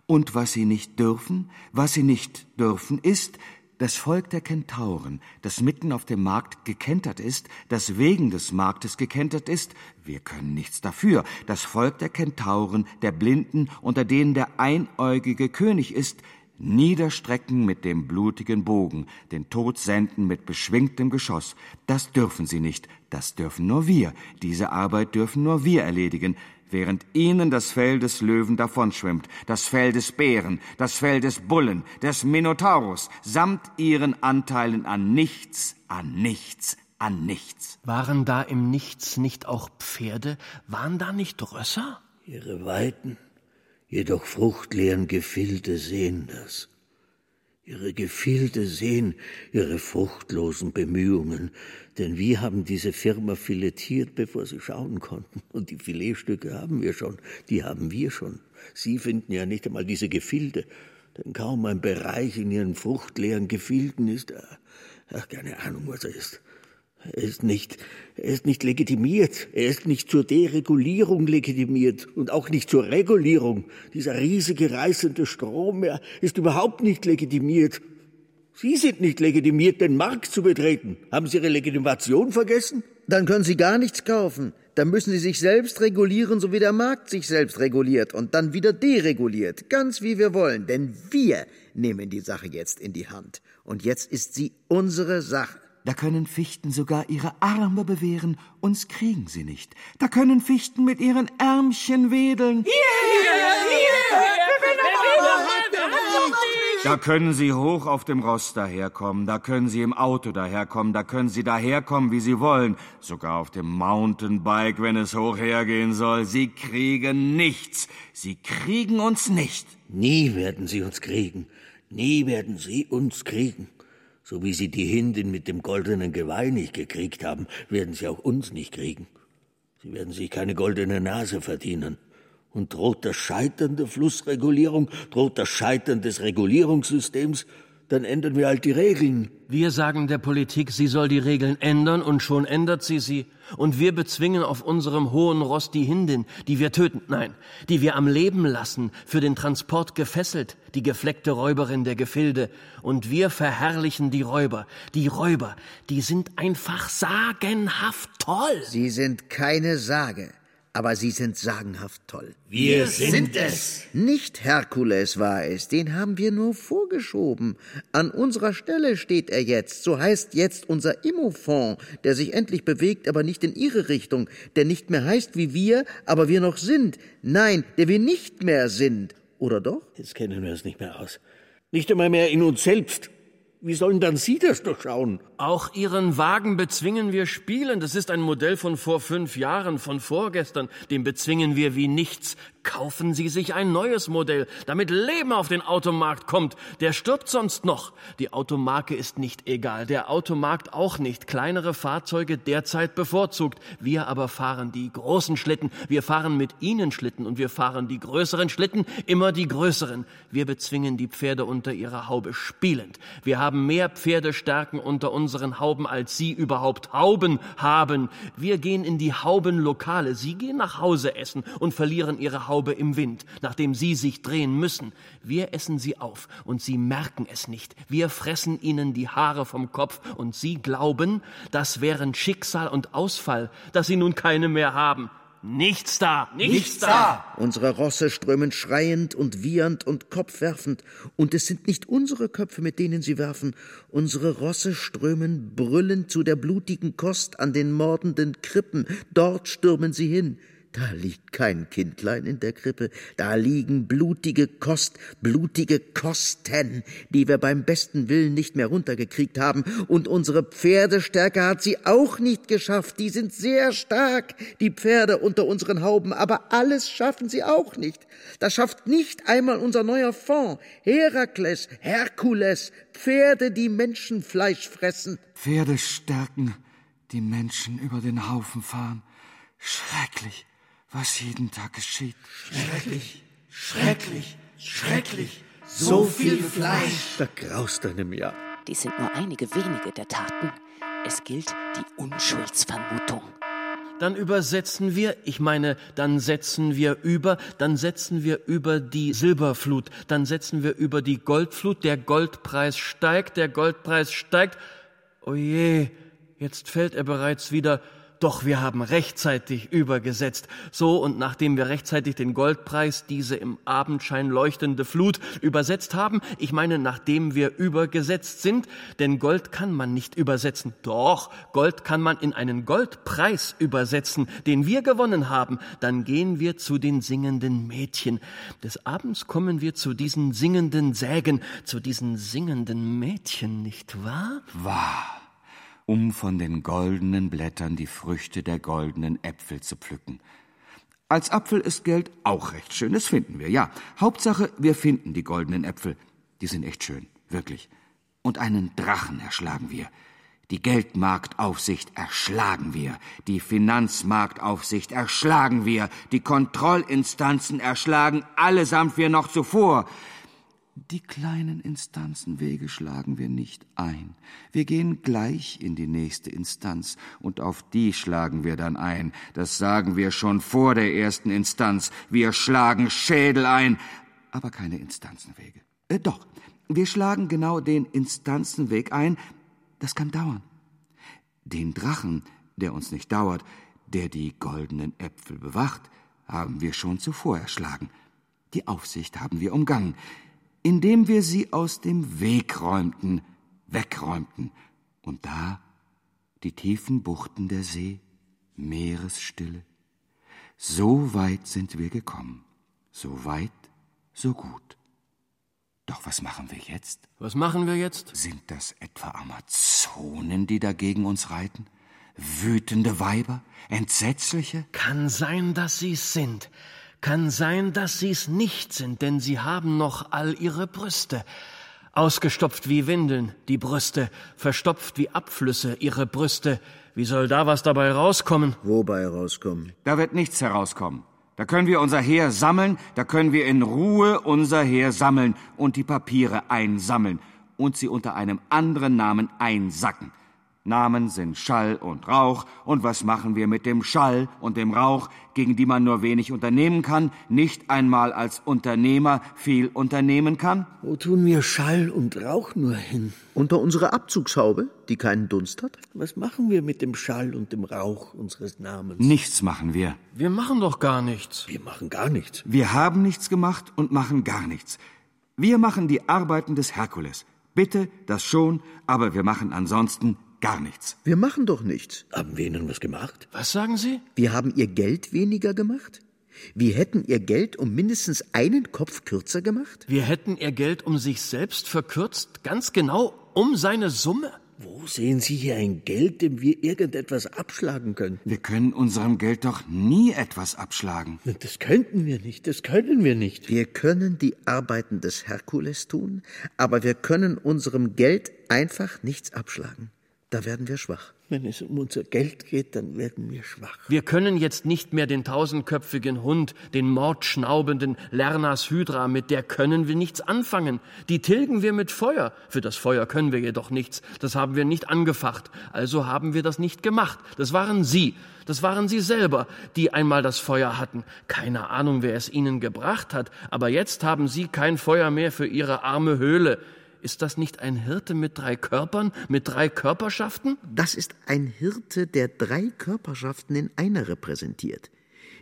Und was sie nicht dürfen, was sie nicht dürfen, ist, das Volk der Kentauren, das mitten auf dem Markt gekentert ist, das wegen des Marktes gekentert ist, wir können nichts dafür, das Volk der Kentauren, der Blinden, unter denen der einäugige König ist, niederstrecken mit dem blutigen Bogen, den Tod senden mit beschwingtem Geschoss. Das dürfen sie nicht, das dürfen nur wir, diese Arbeit dürfen nur wir erledigen, während ihnen das Fell des Löwen davonschwimmt, das Fell des Bären, das Fell des Bullen, des Minotaurus, samt ihren Anteilen an nichts, an nichts, an nichts. Waren da im Nichts nicht auch Pferde? Waren da nicht Rösser? Ihre weiten, jedoch fruchtleeren Gefilde sehen das. Ihre Gefilde sehen ihre fruchtlosen Bemühungen, denn wir haben diese Firma filetiert, bevor sie schauen konnten. Und die Filetstücke haben wir schon, die haben wir schon. Sie finden ja nicht einmal diese Gefilde, denn kaum ein Bereich in ihren fruchtleeren Gefilden ist, ach, keine Ahnung, was er ist. Er ist nicht, er ist nicht legitimiert. Er ist nicht zur Deregulierung legitimiert und auch nicht zur Regulierung. Dieser riesige reißende Strom, er ist überhaupt nicht legitimiert. Sie sind nicht legitimiert, den Markt zu betreten. Haben Sie Ihre Legitimation vergessen? Dann können Sie gar nichts kaufen. Dann müssen Sie sich selbst regulieren, so wie der Markt sich selbst reguliert und dann wieder dereguliert, ganz wie wir wollen. Denn wir nehmen die Sache jetzt in die Hand. Und jetzt ist sie unsere Sache. Da können Fichten sogar ihre Arme bewähren, uns kriegen sie nicht. Da können Fichten mit ihren Ärmchen wedeln. Da können Sie hoch auf dem Ross daherkommen, da können Sie im Auto daherkommen, da können Sie daherkommen, wie Sie wollen, sogar auf dem Mountainbike, wenn es hoch hergehen soll. Sie kriegen nichts. Sie kriegen uns nicht. Nie werden Sie uns kriegen. Nie werden Sie uns kriegen. So wie Sie die Hindin mit dem goldenen Geweih nicht gekriegt haben, werden Sie auch uns nicht kriegen. Sie werden sich keine goldene Nase verdienen. Und droht das Scheitern der Flussregulierung, droht das Scheitern des Regulierungssystems, dann ändern wir halt die Regeln. Wir sagen der Politik, sie soll die Regeln ändern und schon ändert sie sie. Und wir bezwingen auf unserem hohen Ross die Hindin, die wir töten, nein, die wir am Leben lassen, für den Transport gefesselt, die gefleckte Räuberin der Gefilde. Und wir verherrlichen die Räuber. Die Räuber, die sind einfach sagenhaft toll. Sie sind keine Sage. Aber sie sind sagenhaft toll. Wir sind es. Nicht Herkules war es, den haben wir nur vorgeschoben. An unserer Stelle steht er jetzt, so heißt jetzt unser Immofond, der sich endlich bewegt, aber nicht in ihre Richtung, der nicht mehr heißt wie wir, aber wir noch sind. Nein, der wir nicht mehr sind. Oder doch? Jetzt kennen wir es nicht mehr aus. Nicht einmal mehr in uns selbst. Wie sollen dann Sie das durchschauen? Auch Ihren Wagen bezwingen wir spielen. Das ist ein Modell von vor fünf Jahren, von vorgestern. Den bezwingen wir wie nichts. Kaufen Sie sich ein neues Modell, damit Leben auf den Automarkt kommt. Der stirbt sonst noch. Die Automarke ist nicht egal, der Automarkt auch nicht. Kleinere Fahrzeuge derzeit bevorzugt. Wir aber fahren die großen Schlitten. Wir fahren mit Ihnen Schlitten und wir fahren die größeren Schlitten, immer die größeren. Wir bezwingen die Pferde unter ihrer Haube spielend. Wir haben mehr Pferdestärken unter unseren Hauben, als Sie überhaupt Hauben haben. Wir gehen in die Haubenlokale. Sie gehen nach Hause essen und verlieren Ihre Haube im Wind, nachdem Sie sich drehen müssen. Wir essen Sie auf und Sie merken es nicht. Wir fressen Ihnen die Haare vom Kopf und Sie glauben, das wären Schicksal und Ausfall, dass Sie nun keine mehr haben. Nichts da, nichts, nichts da. Unsere Rosse strömen schreiend und wiehernd und kopfwerfend, und es sind nicht unsere Köpfe, mit denen sie werfen. Unsere Rosse strömen brüllend zu der blutigen Kost an den mordenden Krippen. Dort stürmen sie hin. Da liegt kein Kindlein in der Krippe, da liegen blutige Kost, blutige Kosten, die wir beim besten Willen nicht mehr runtergekriegt haben, und unsere Pferdestärke hat sie auch nicht geschafft, die sind sehr stark, die Pferde unter unseren Hauben, aber alles schaffen sie auch nicht. Das schafft nicht einmal unser neuer Fond, Herakles, Herkules, Pferde, die Menschenfleisch fressen. Pferde stärken, die Menschen über den Haufen fahren. Schrecklich was jeden Tag geschieht. Schrecklich, schrecklich, schrecklich. So viel Fleisch. Da graust einem ja. Dies sind nur einige wenige der Taten. Es gilt die Unschuldsvermutung. Dann übersetzen wir, ich meine, dann setzen wir über, dann setzen wir über die Silberflut, dann setzen wir über die Goldflut, der Goldpreis steigt, der Goldpreis steigt. Oje, jetzt fällt er bereits wieder doch wir haben rechtzeitig übergesetzt. So und nachdem wir rechtzeitig den Goldpreis, diese im Abendschein leuchtende Flut, übersetzt haben, ich meine, nachdem wir übergesetzt sind, denn Gold kann man nicht übersetzen. Doch, Gold kann man in einen Goldpreis übersetzen, den wir gewonnen haben. Dann gehen wir zu den singenden Mädchen. Des Abends kommen wir zu diesen singenden Sägen, zu diesen singenden Mädchen, nicht wahr? Wahr um von den goldenen Blättern die Früchte der goldenen Äpfel zu pflücken. Als Apfel ist Geld auch recht schön, das finden wir, ja. Hauptsache, wir finden die goldenen Äpfel. Die sind echt schön, wirklich. Und einen Drachen erschlagen wir. Die Geldmarktaufsicht erschlagen wir, die Finanzmarktaufsicht erschlagen wir, die Kontrollinstanzen erschlagen allesamt wir noch zuvor. Die kleinen Instanzenwege schlagen wir nicht ein. Wir gehen gleich in die nächste Instanz, und auf die schlagen wir dann ein. Das sagen wir schon vor der ersten Instanz. Wir schlagen Schädel ein, aber keine Instanzenwege. Äh, doch, wir schlagen genau den Instanzenweg ein. Das kann dauern. Den Drachen, der uns nicht dauert, der die goldenen Äpfel bewacht, haben wir schon zuvor erschlagen. Die Aufsicht haben wir umgangen indem wir sie aus dem Weg räumten, wegräumten, und da die tiefen Buchten der See, Meeresstille. So weit sind wir gekommen, so weit, so gut. Doch was machen wir jetzt? Was machen wir jetzt? Sind das etwa Amazonen, die dagegen uns reiten? Wütende Weiber? Entsetzliche? Kann sein, dass sie's sind. Kann sein, dass sie's nicht sind, denn sie haben noch all ihre Brüste. Ausgestopft wie Windeln, die Brüste, verstopft wie Abflüsse, ihre Brüste. Wie soll da was dabei rauskommen? Wobei rauskommen? Da wird nichts herauskommen. Da können wir unser Heer sammeln, da können wir in Ruhe unser Heer sammeln und die Papiere einsammeln und sie unter einem anderen Namen einsacken. Namen sind Schall und Rauch. Und was machen wir mit dem Schall und dem Rauch, gegen die man nur wenig unternehmen kann, nicht einmal als Unternehmer viel unternehmen kann? Wo tun wir Schall und Rauch nur hin? Unter unsere Abzugshaube, die keinen Dunst hat? Was machen wir mit dem Schall und dem Rauch unseres Namens? Nichts machen wir. Wir machen doch gar nichts. Wir machen gar nichts. Wir haben nichts gemacht und machen gar nichts. Wir machen die Arbeiten des Herkules. Bitte, das schon, aber wir machen ansonsten gar nichts. Wir machen doch nichts. Haben wir Ihnen was gemacht? Was sagen Sie? Wir haben Ihr Geld weniger gemacht? Wir hätten Ihr Geld um mindestens einen Kopf kürzer gemacht? Wir hätten Ihr Geld um sich selbst verkürzt, ganz genau um seine Summe? Wo sehen Sie hier ein Geld, dem wir irgendetwas abschlagen könnten? Wir können unserem Geld doch nie etwas abschlagen. Das könnten wir nicht, das können wir nicht. Wir können die Arbeiten des Herkules tun, aber wir können unserem Geld einfach nichts abschlagen. Da werden wir schwach. Wenn es um unser Geld geht, dann werden wir schwach. Wir können jetzt nicht mehr den tausendköpfigen Hund, den mordschnaubenden Lerners Hydra, mit der können wir nichts anfangen. Die tilgen wir mit Feuer. Für das Feuer können wir jedoch nichts. Das haben wir nicht angefacht. Also haben wir das nicht gemacht. Das waren Sie. Das waren Sie selber, die einmal das Feuer hatten. Keine Ahnung, wer es Ihnen gebracht hat. Aber jetzt haben Sie kein Feuer mehr für Ihre arme Höhle. Ist das nicht ein Hirte mit drei Körpern, mit drei Körperschaften? Das ist ein Hirte, der drei Körperschaften in einer repräsentiert.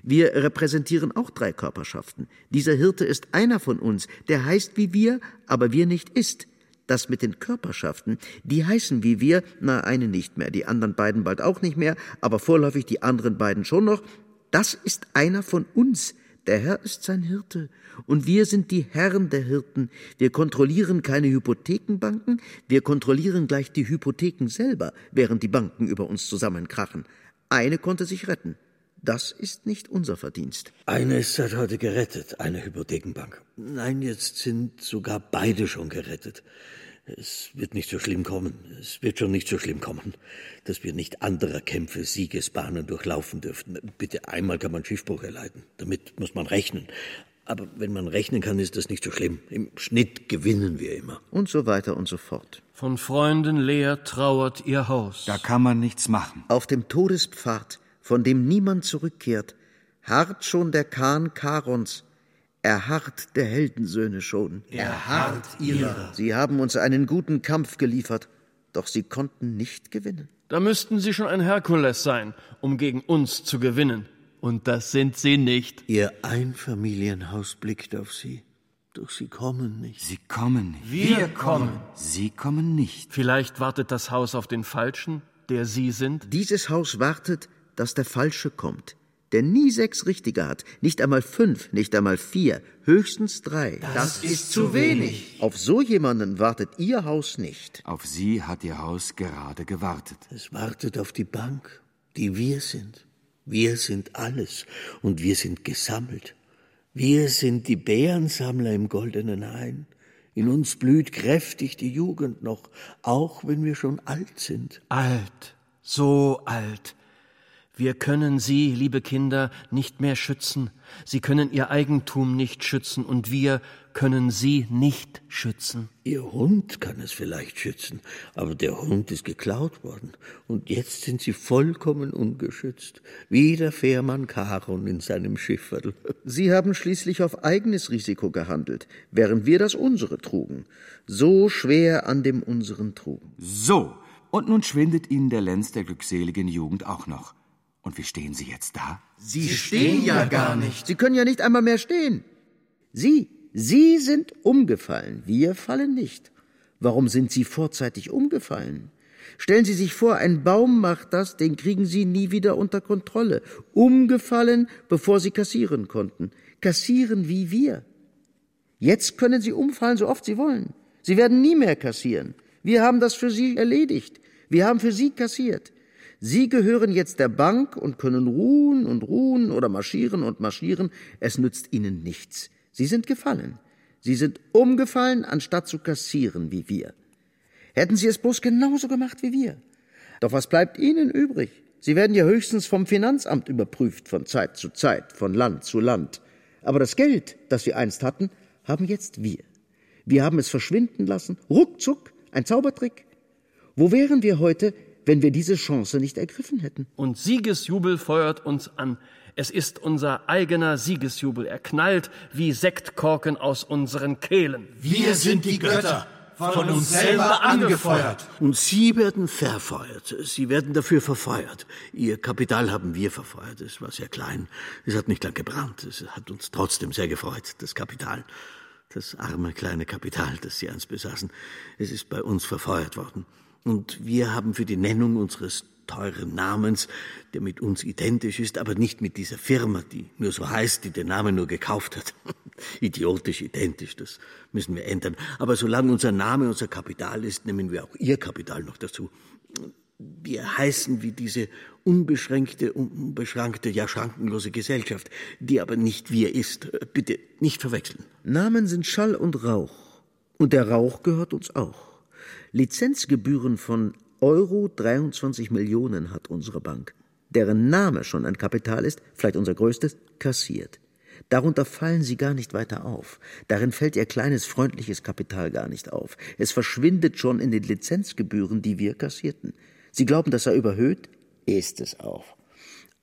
Wir repräsentieren auch drei Körperschaften. Dieser Hirte ist einer von uns, der heißt wie wir, aber wir nicht ist. Das mit den Körperschaften, die heißen wie wir, na, eine nicht mehr, die anderen beiden bald auch nicht mehr, aber vorläufig die anderen beiden schon noch. Das ist einer von uns. Der Herr ist sein Hirte und wir sind die Herren der Hirten. Wir kontrollieren keine Hypothekenbanken, wir kontrollieren gleich die Hypotheken selber, während die Banken über uns zusammenkrachen. Eine konnte sich retten. Das ist nicht unser Verdienst. Eine ist seit heute gerettet, eine Hypothekenbank. Nein, jetzt sind sogar beide schon gerettet. Es wird nicht so schlimm kommen. Es wird schon nicht so schlimm kommen, dass wir nicht anderer Kämpfe Siegesbahnen durchlaufen dürften. Bitte einmal kann man Schiffbruch erleiden. Damit muss man rechnen. Aber wenn man rechnen kann, ist das nicht so schlimm. Im Schnitt gewinnen wir immer. Und so weiter und so fort. Von Freunden leer trauert ihr Haus. Da kann man nichts machen. Auf dem Todespfad, von dem niemand zurückkehrt, harrt schon der Kahn Karons, er harrt der Heldensöhne schon. Er harrt ihrer. Sie haben uns einen guten Kampf geliefert, doch sie konnten nicht gewinnen. Da müssten Sie schon ein Herkules sein, um gegen uns zu gewinnen. Und das sind Sie nicht. Ihr Einfamilienhaus blickt auf Sie, doch Sie kommen nicht. Sie kommen nicht. Wir kommen. Sie kommen nicht. Vielleicht wartet das Haus auf den Falschen, der Sie sind. Dieses Haus wartet, dass der Falsche kommt, der nie sechs Richtige hat, nicht einmal fünf, nicht einmal vier, höchstens drei. Das, ist zu wenig. Auf so jemanden wartet Ihr Haus nicht. Auf Sie hat Ihr Haus gerade gewartet. Es wartet auf die Bank, die wir sind. Wir sind alles und wir sind gesammelt. Wir sind die Bärensammler im goldenen Hain. In uns blüht kräftig die Jugend noch, auch wenn wir schon alt sind. Alt, so alt. Wir können Sie, liebe Kinder, nicht mehr schützen. Sie können Ihr Eigentum nicht schützen und wir können Sie nicht schützen. Ihr Hund kann es vielleicht schützen, aber der Hund ist geklaut worden und jetzt sind Sie vollkommen ungeschützt, wie der Fährmann Charon in seinem Schifferl. Sie haben schließlich auf eigenes Risiko gehandelt, während wir das unsere trugen. So schwer an dem unseren trugen. So, und nun schwindet Ihnen der Lenz der glückseligen Jugend auch noch. Und wie stehen Sie jetzt da? Sie stehen ja gar nicht. Sie können ja nicht einmal mehr stehen. Sie, Sie sind umgefallen, wir fallen nicht. Warum sind Sie vorzeitig umgefallen? Stellen Sie sich vor, ein Baum macht das, den kriegen Sie nie wieder unter Kontrolle. Umgefallen, bevor Sie kassieren konnten. Kassieren wie wir. Jetzt können Sie umfallen, so oft Sie wollen. Sie werden nie mehr kassieren. Wir haben das für Sie erledigt. Wir haben für Sie kassiert. Sie gehören jetzt der Bank und können ruhen und ruhen oder marschieren und marschieren. Es nützt Ihnen nichts. Sie sind gefallen. Sie sind umgefallen, anstatt zu kassieren wie wir. Hätten Sie es bloß genauso gemacht wie wir. Doch was bleibt Ihnen übrig? Sie werden ja höchstens vom Finanzamt überprüft, von Zeit zu Zeit, von Land zu Land. Aber das Geld, das Sie einst hatten, haben jetzt wir. Wir haben es verschwinden lassen, ruckzuck, ein Zaubertrick. Wo wären wir heute, wenn wir diese Chance nicht ergriffen hätten. Und Siegesjubel feuert uns an. Es ist unser eigener Siegesjubel. Er knallt wie Sektkorken aus unseren Kehlen. Wir sind die Götter, von uns selber angefeuert. Und Sie werden verfeuert. Sie werden dafür verfeuert. Ihr Kapital haben wir verfeuert. Es war sehr klein. Es hat nicht lang gebrannt. Es hat uns trotzdem sehr gefreut, das Kapital. Das arme kleine Kapital, das Sie einst besaßen. Es ist bei uns verfeuert worden. Und wir haben für die Nennung unseres teuren Namens, der mit uns identisch ist, aber nicht mit dieser Firma, die nur so heißt, die den Namen nur gekauft hat. [LAUGHS] Idiotisch identisch, das müssen wir ändern. Aber solange unser Name unser Kapital ist, nehmen wir auch Ihr Kapital noch dazu. Wir heißen wie diese unbeschränkte, unbeschränkte, ja schrankenlose Gesellschaft, die aber nicht wir ist. Bitte nicht verwechseln. Namen sind Schall und Rauch. Und der Rauch gehört uns auch. Lizenzgebühren von Euro 23 Millionen hat unsere Bank, deren Name schon ein Kapital ist, vielleicht unser größtes, kassiert. Darunter fallen sie gar nicht weiter auf. Darin fällt ihr kleines freundliches Kapital gar nicht auf. Es verschwindet schon in den Lizenzgebühren, die wir kassierten. Sie glauben, das sei überhöht? Ist es auch.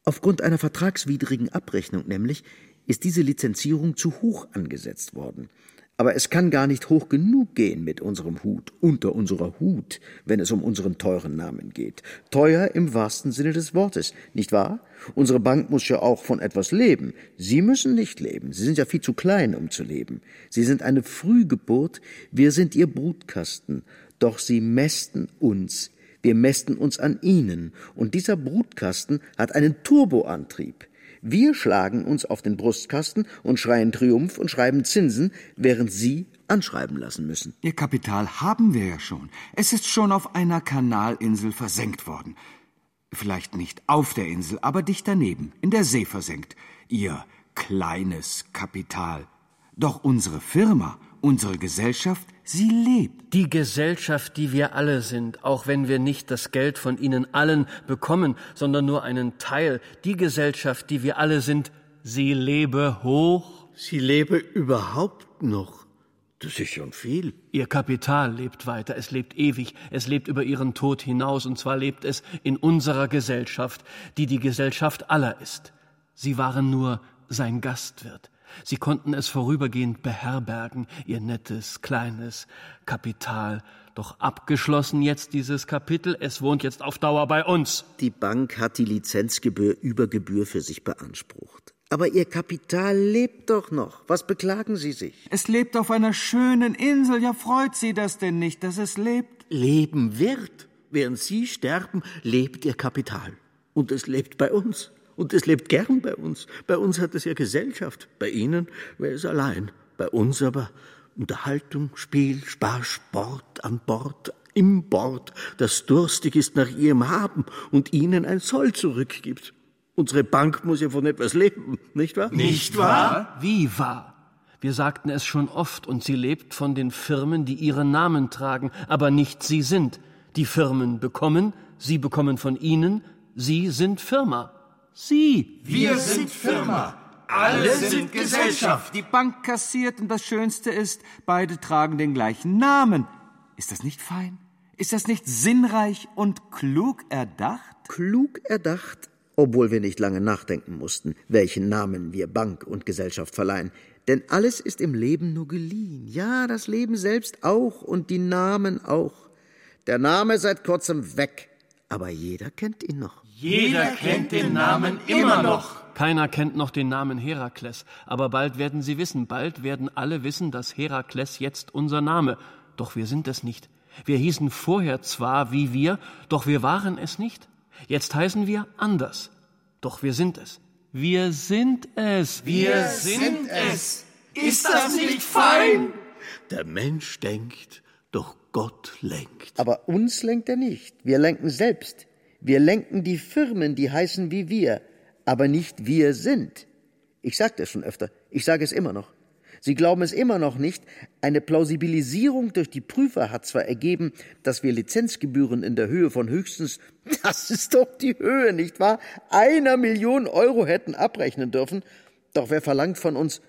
Aufgrund einer vertragswidrigen Abrechnung nämlich ist diese Lizenzierung zu hoch angesetzt worden. Aber es kann gar nicht hoch genug gehen mit unserem Hut, unter unserer Hut, wenn es um unseren teuren Namen geht. Teuer im wahrsten Sinne des Wortes, nicht wahr? Unsere Bank muss ja auch von etwas leben. Sie müssen nicht leben. Sie sind ja viel zu klein, um zu leben. Sie sind eine Frühgeburt. Wir sind ihr Brutkasten. Doch sie mästen uns. Wir mästen uns an ihnen. Und dieser Brutkasten hat einen Turboantrieb. Wir schlagen uns auf den Brustkasten und schreien Triumph und schreiben Zinsen, während Sie anschreiben lassen müssen. Ihr Kapital haben wir ja schon. Es ist schon auf einer Kanalinsel versenkt worden. Vielleicht nicht auf der Insel, aber dicht daneben, in der See versenkt. Ihr kleines Kapital. Doch unsere Firma, unsere Gesellschaft Sie lebt. Die Gesellschaft, die wir alle sind, auch wenn wir nicht das Geld von ihnen allen bekommen, sondern nur einen Teil. Die Gesellschaft, die wir alle sind, sie lebe hoch. Sie lebe überhaupt noch. Das ist schon viel. Ihr Kapital lebt weiter, es lebt ewig, es lebt über ihren Tod hinaus, und zwar lebt es in unserer Gesellschaft, die die Gesellschaft aller ist. Sie waren nur sein Gastwirt. Sie konnten es vorübergehend beherbergen, ihr nettes, kleines Kapital. Doch abgeschlossen jetzt dieses Kapitel, es wohnt jetzt auf Dauer bei uns. Die Bank hat die Lizenzgebühr über Gebühr für sich beansprucht. Aber Ihr Kapital lebt doch noch. Was beklagen Sie sich? Es lebt auf einer schönen Insel. Ja, freut Sie das denn nicht, dass es lebt? Leben wird. Während Sie sterben, lebt Ihr Kapital. Und es lebt bei uns. Und es lebt gern bei uns. Bei uns hat es ja Gesellschaft. Bei Ihnen wäre es allein. Bei uns aber Unterhaltung, Spiel, Spaß, Sport an Bord, im Bord, das durstig ist nach ihrem Haben und Ihnen ein Soll zurückgibt. Unsere Bank muss ja von etwas leben, nicht wahr? Nicht wahr? Wie wahr? Wir sagten es schon oft, und sie lebt von den Firmen, die ihren Namen tragen, aber nicht sie sind. Die Firmen bekommen, sie bekommen von ihnen, sie sind Firma. Sie. Wir sind Firma. Alle sind Gesellschaft. Die Bank kassiert und das Schönste ist, beide tragen den gleichen Namen. Ist das nicht fein? Ist das nicht sinnreich und klug erdacht? Klug erdacht, obwohl wir nicht lange nachdenken mussten, welchen Namen wir Bank und Gesellschaft verleihen. Denn alles ist im Leben nur geliehen. Ja, das Leben selbst auch und die Namen auch. Der Name seit kurzem weg, aber jeder kennt ihn noch. Jeder kennt den Namen immer noch. Keiner kennt noch den Namen Herakles, aber bald werden Sie wissen, bald werden alle wissen, dass Herakles jetzt unser Name. Doch wir sind es nicht. Wir hießen vorher zwar wie wir, doch wir waren es nicht. Jetzt heißen wir anders. Doch wir sind es. Wir sind es. Wir sind es. Ist das nicht fein? Der Mensch denkt, doch Gott lenkt. Aber uns lenkt er nicht. Wir lenken selbst. Wir lenken die Firmen, die heißen wie wir, aber nicht wir sind. Ich sagte es schon öfter, ich sage es immer noch. Sie glauben es immer noch nicht. Eine Plausibilisierung durch die Prüfer hat zwar ergeben, dass wir Lizenzgebühren in der Höhe von höchstens, [LAUGHS] das ist doch die Höhe, nicht wahr, einer Million Euro hätten abrechnen dürfen. Doch wer verlangt von uns,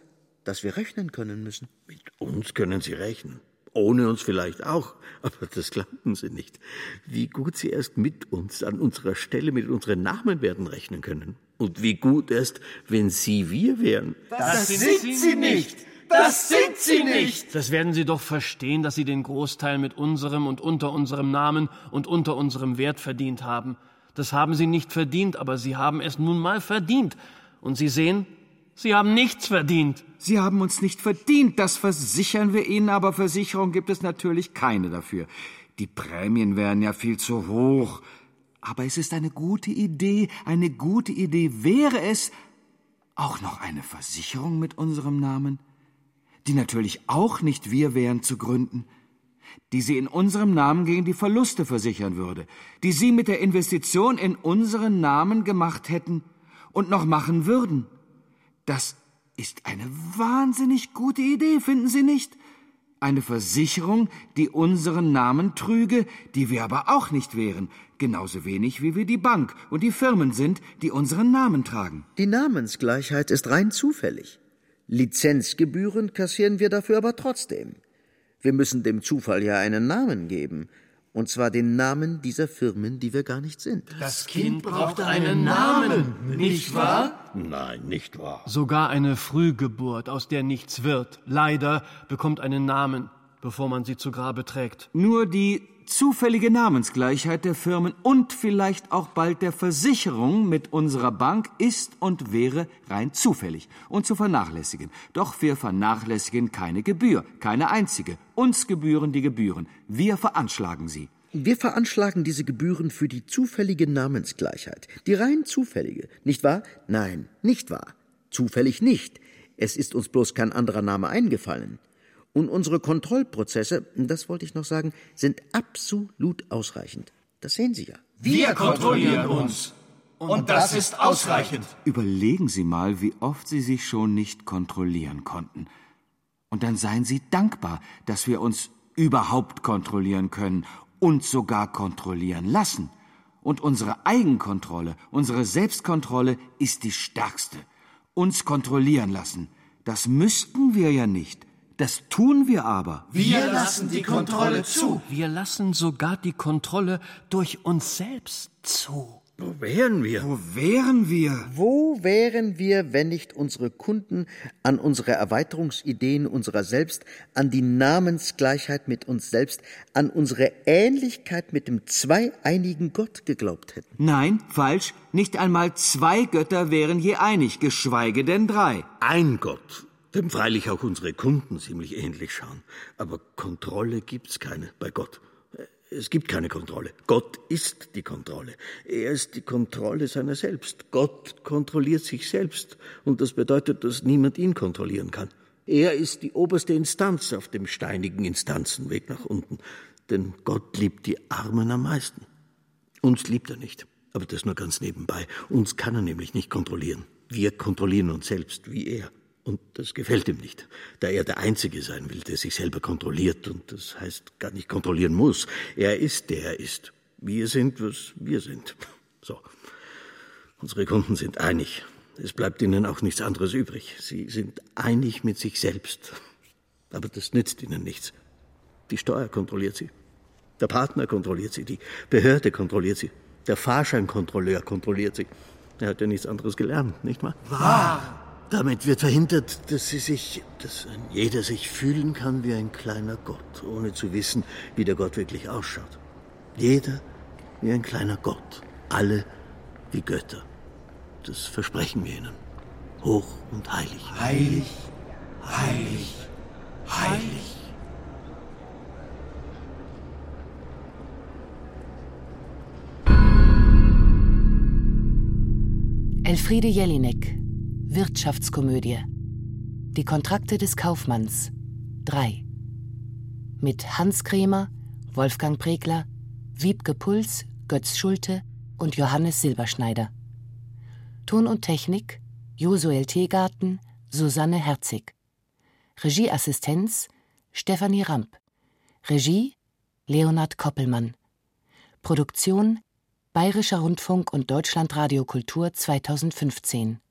dass wir rechnen können müssen? Mit uns können Sie rechnen. Ohne uns vielleicht auch, aber das glaubten sie nicht. Wie gut sie erst mit uns an unserer Stelle mit unseren Namen werden rechnen können. Und wie gut erst, wenn sie wir wären. Das, das sind sie nicht! Das sind sie nicht! Das werden Sie doch verstehen, dass Sie den Großteil mit unserem und unter unserem Namen und unter unserem Wert verdient haben. Das haben Sie nicht verdient, aber Sie haben es nun mal verdient. Und Sie sehen, Sie haben nichts verdient. Sie haben uns nicht verdient, das versichern wir Ihnen, aber Versicherung gibt es natürlich keine dafür. Die Prämien wären ja viel zu hoch. Aber es ist eine gute Idee, eine gute Idee wäre es, auch noch eine Versicherung mit unserem Namen, die natürlich auch nicht wir wären zu gründen, die sie in unserem Namen gegen die Verluste versichern würde, die sie mit der Investition in unseren Namen gemacht hätten und noch machen würden. Das ist eine wahnsinnig gute Idee, finden Sie nicht? Eine Versicherung, die unseren Namen trüge, die wir aber auch nicht wären, genauso wenig wie wir die Bank und die Firmen sind, die unseren Namen tragen. Die Namensgleichheit ist rein zufällig. Lizenzgebühren kassieren wir dafür aber trotzdem. Wir müssen dem Zufall ja einen Namen geben, und zwar den Namen dieser Firmen, die wir gar nicht sind. Das Kind braucht einen Namen, nicht wahr? Nein, nicht wahr. Sogar eine Frühgeburt, aus der nichts wird, leider bekommt einen Namen, bevor man sie zu Grabe trägt. Nur die zufällige Namensgleichheit der Firmen und vielleicht auch bald der Versicherung mit unserer Bank ist und wäre rein zufällig und zu vernachlässigen. Doch wir vernachlässigen keine Gebühr, keine einzige. Uns gebühren die Gebühren. Wir veranschlagen sie. Wir veranschlagen diese Gebühren für die zufällige Namensgleichheit. Die rein zufällige. Nicht wahr? Nein, nicht wahr. Zufällig nicht. Es ist uns bloß kein anderer Name eingefallen. Und unsere Kontrollprozesse, das wollte ich noch sagen, sind absolut ausreichend. Das sehen Sie ja. Wir kontrollieren uns. Und das ist ausreichend. Überlegen Sie mal, wie oft Sie sich schon nicht kontrollieren konnten. Und dann seien Sie dankbar, dass wir uns überhaupt kontrollieren können und sogar kontrollieren lassen. Und unsere Eigenkontrolle, unsere Selbstkontrolle ist die stärkste. Uns kontrollieren lassen. Das müssten wir ja nicht. Das tun wir aber. Wir lassen die Kontrolle zu. Wir lassen sogar die Kontrolle durch uns selbst zu. Wo wären wir? Wo wären wir? Wo wären wir, wenn nicht unsere Kunden an unsere Erweiterungsideen unserer selbst, an die Namensgleichheit mit uns selbst, an unsere Ähnlichkeit mit dem zweieinigen Gott geglaubt hätten? Nein, falsch. Nicht einmal zwei Götter wären je einig, geschweige denn drei. Ein Gott dem freilich auch unsere Kunden ziemlich ähnlich schauen. Aber Kontrolle gibt's keine bei Gott. Es gibt keine Kontrolle. Gott ist die Kontrolle. Er ist die Kontrolle seiner selbst. Gott kontrolliert sich selbst. Und das bedeutet, dass niemand ihn kontrollieren kann. Er ist die oberste Instanz auf dem steinigen Instanzenweg nach unten. Denn Gott liebt die Armen am meisten. Uns liebt er nicht. Aber das nur ganz nebenbei. Uns kann er nämlich nicht kontrollieren. Wir kontrollieren uns selbst wie er. Und das gefällt ihm nicht, da er der Einzige sein will, der sich selber kontrolliert und das heißt gar nicht kontrollieren muss. Er ist, der er ist. Wir sind, was wir sind. So. Unsere Kunden sind einig. Es bleibt ihnen auch nichts anderes übrig. Sie sind einig mit sich selbst. Aber das nützt ihnen nichts. Die Steuer kontrolliert sie. Der Partner kontrolliert sie. Die Behörde kontrolliert sie. Der Fahrscheinkontrolleur kontrolliert sie. Er hat ja nichts anderes gelernt, nicht wahr? Wahr! Damit wird verhindert, dass sie sich, dass jeder sich fühlen kann wie ein kleiner Gott, ohne zu wissen, wie der Gott wirklich ausschaut. Jeder wie ein kleiner Gott, alle wie Götter. Das versprechen wir ihnen. Hoch und heilig. Heilig, heilig, heilig. Elfriede Jelinek Wirtschaftskomödie. Die Kontrakte des Kaufmanns 3. Mit Hans Kremer, Wolfgang Pregler, Wiebke Puls, Götz Schulte und Johannes Silberschneider. Ton und Technik Josuel Teegarten, Susanne Herzig. Regieassistenz Stefanie Ramp. Regie Leonhard Koppelmann. Produktion Bayerischer Rundfunk und Deutschlandradio Kultur 2015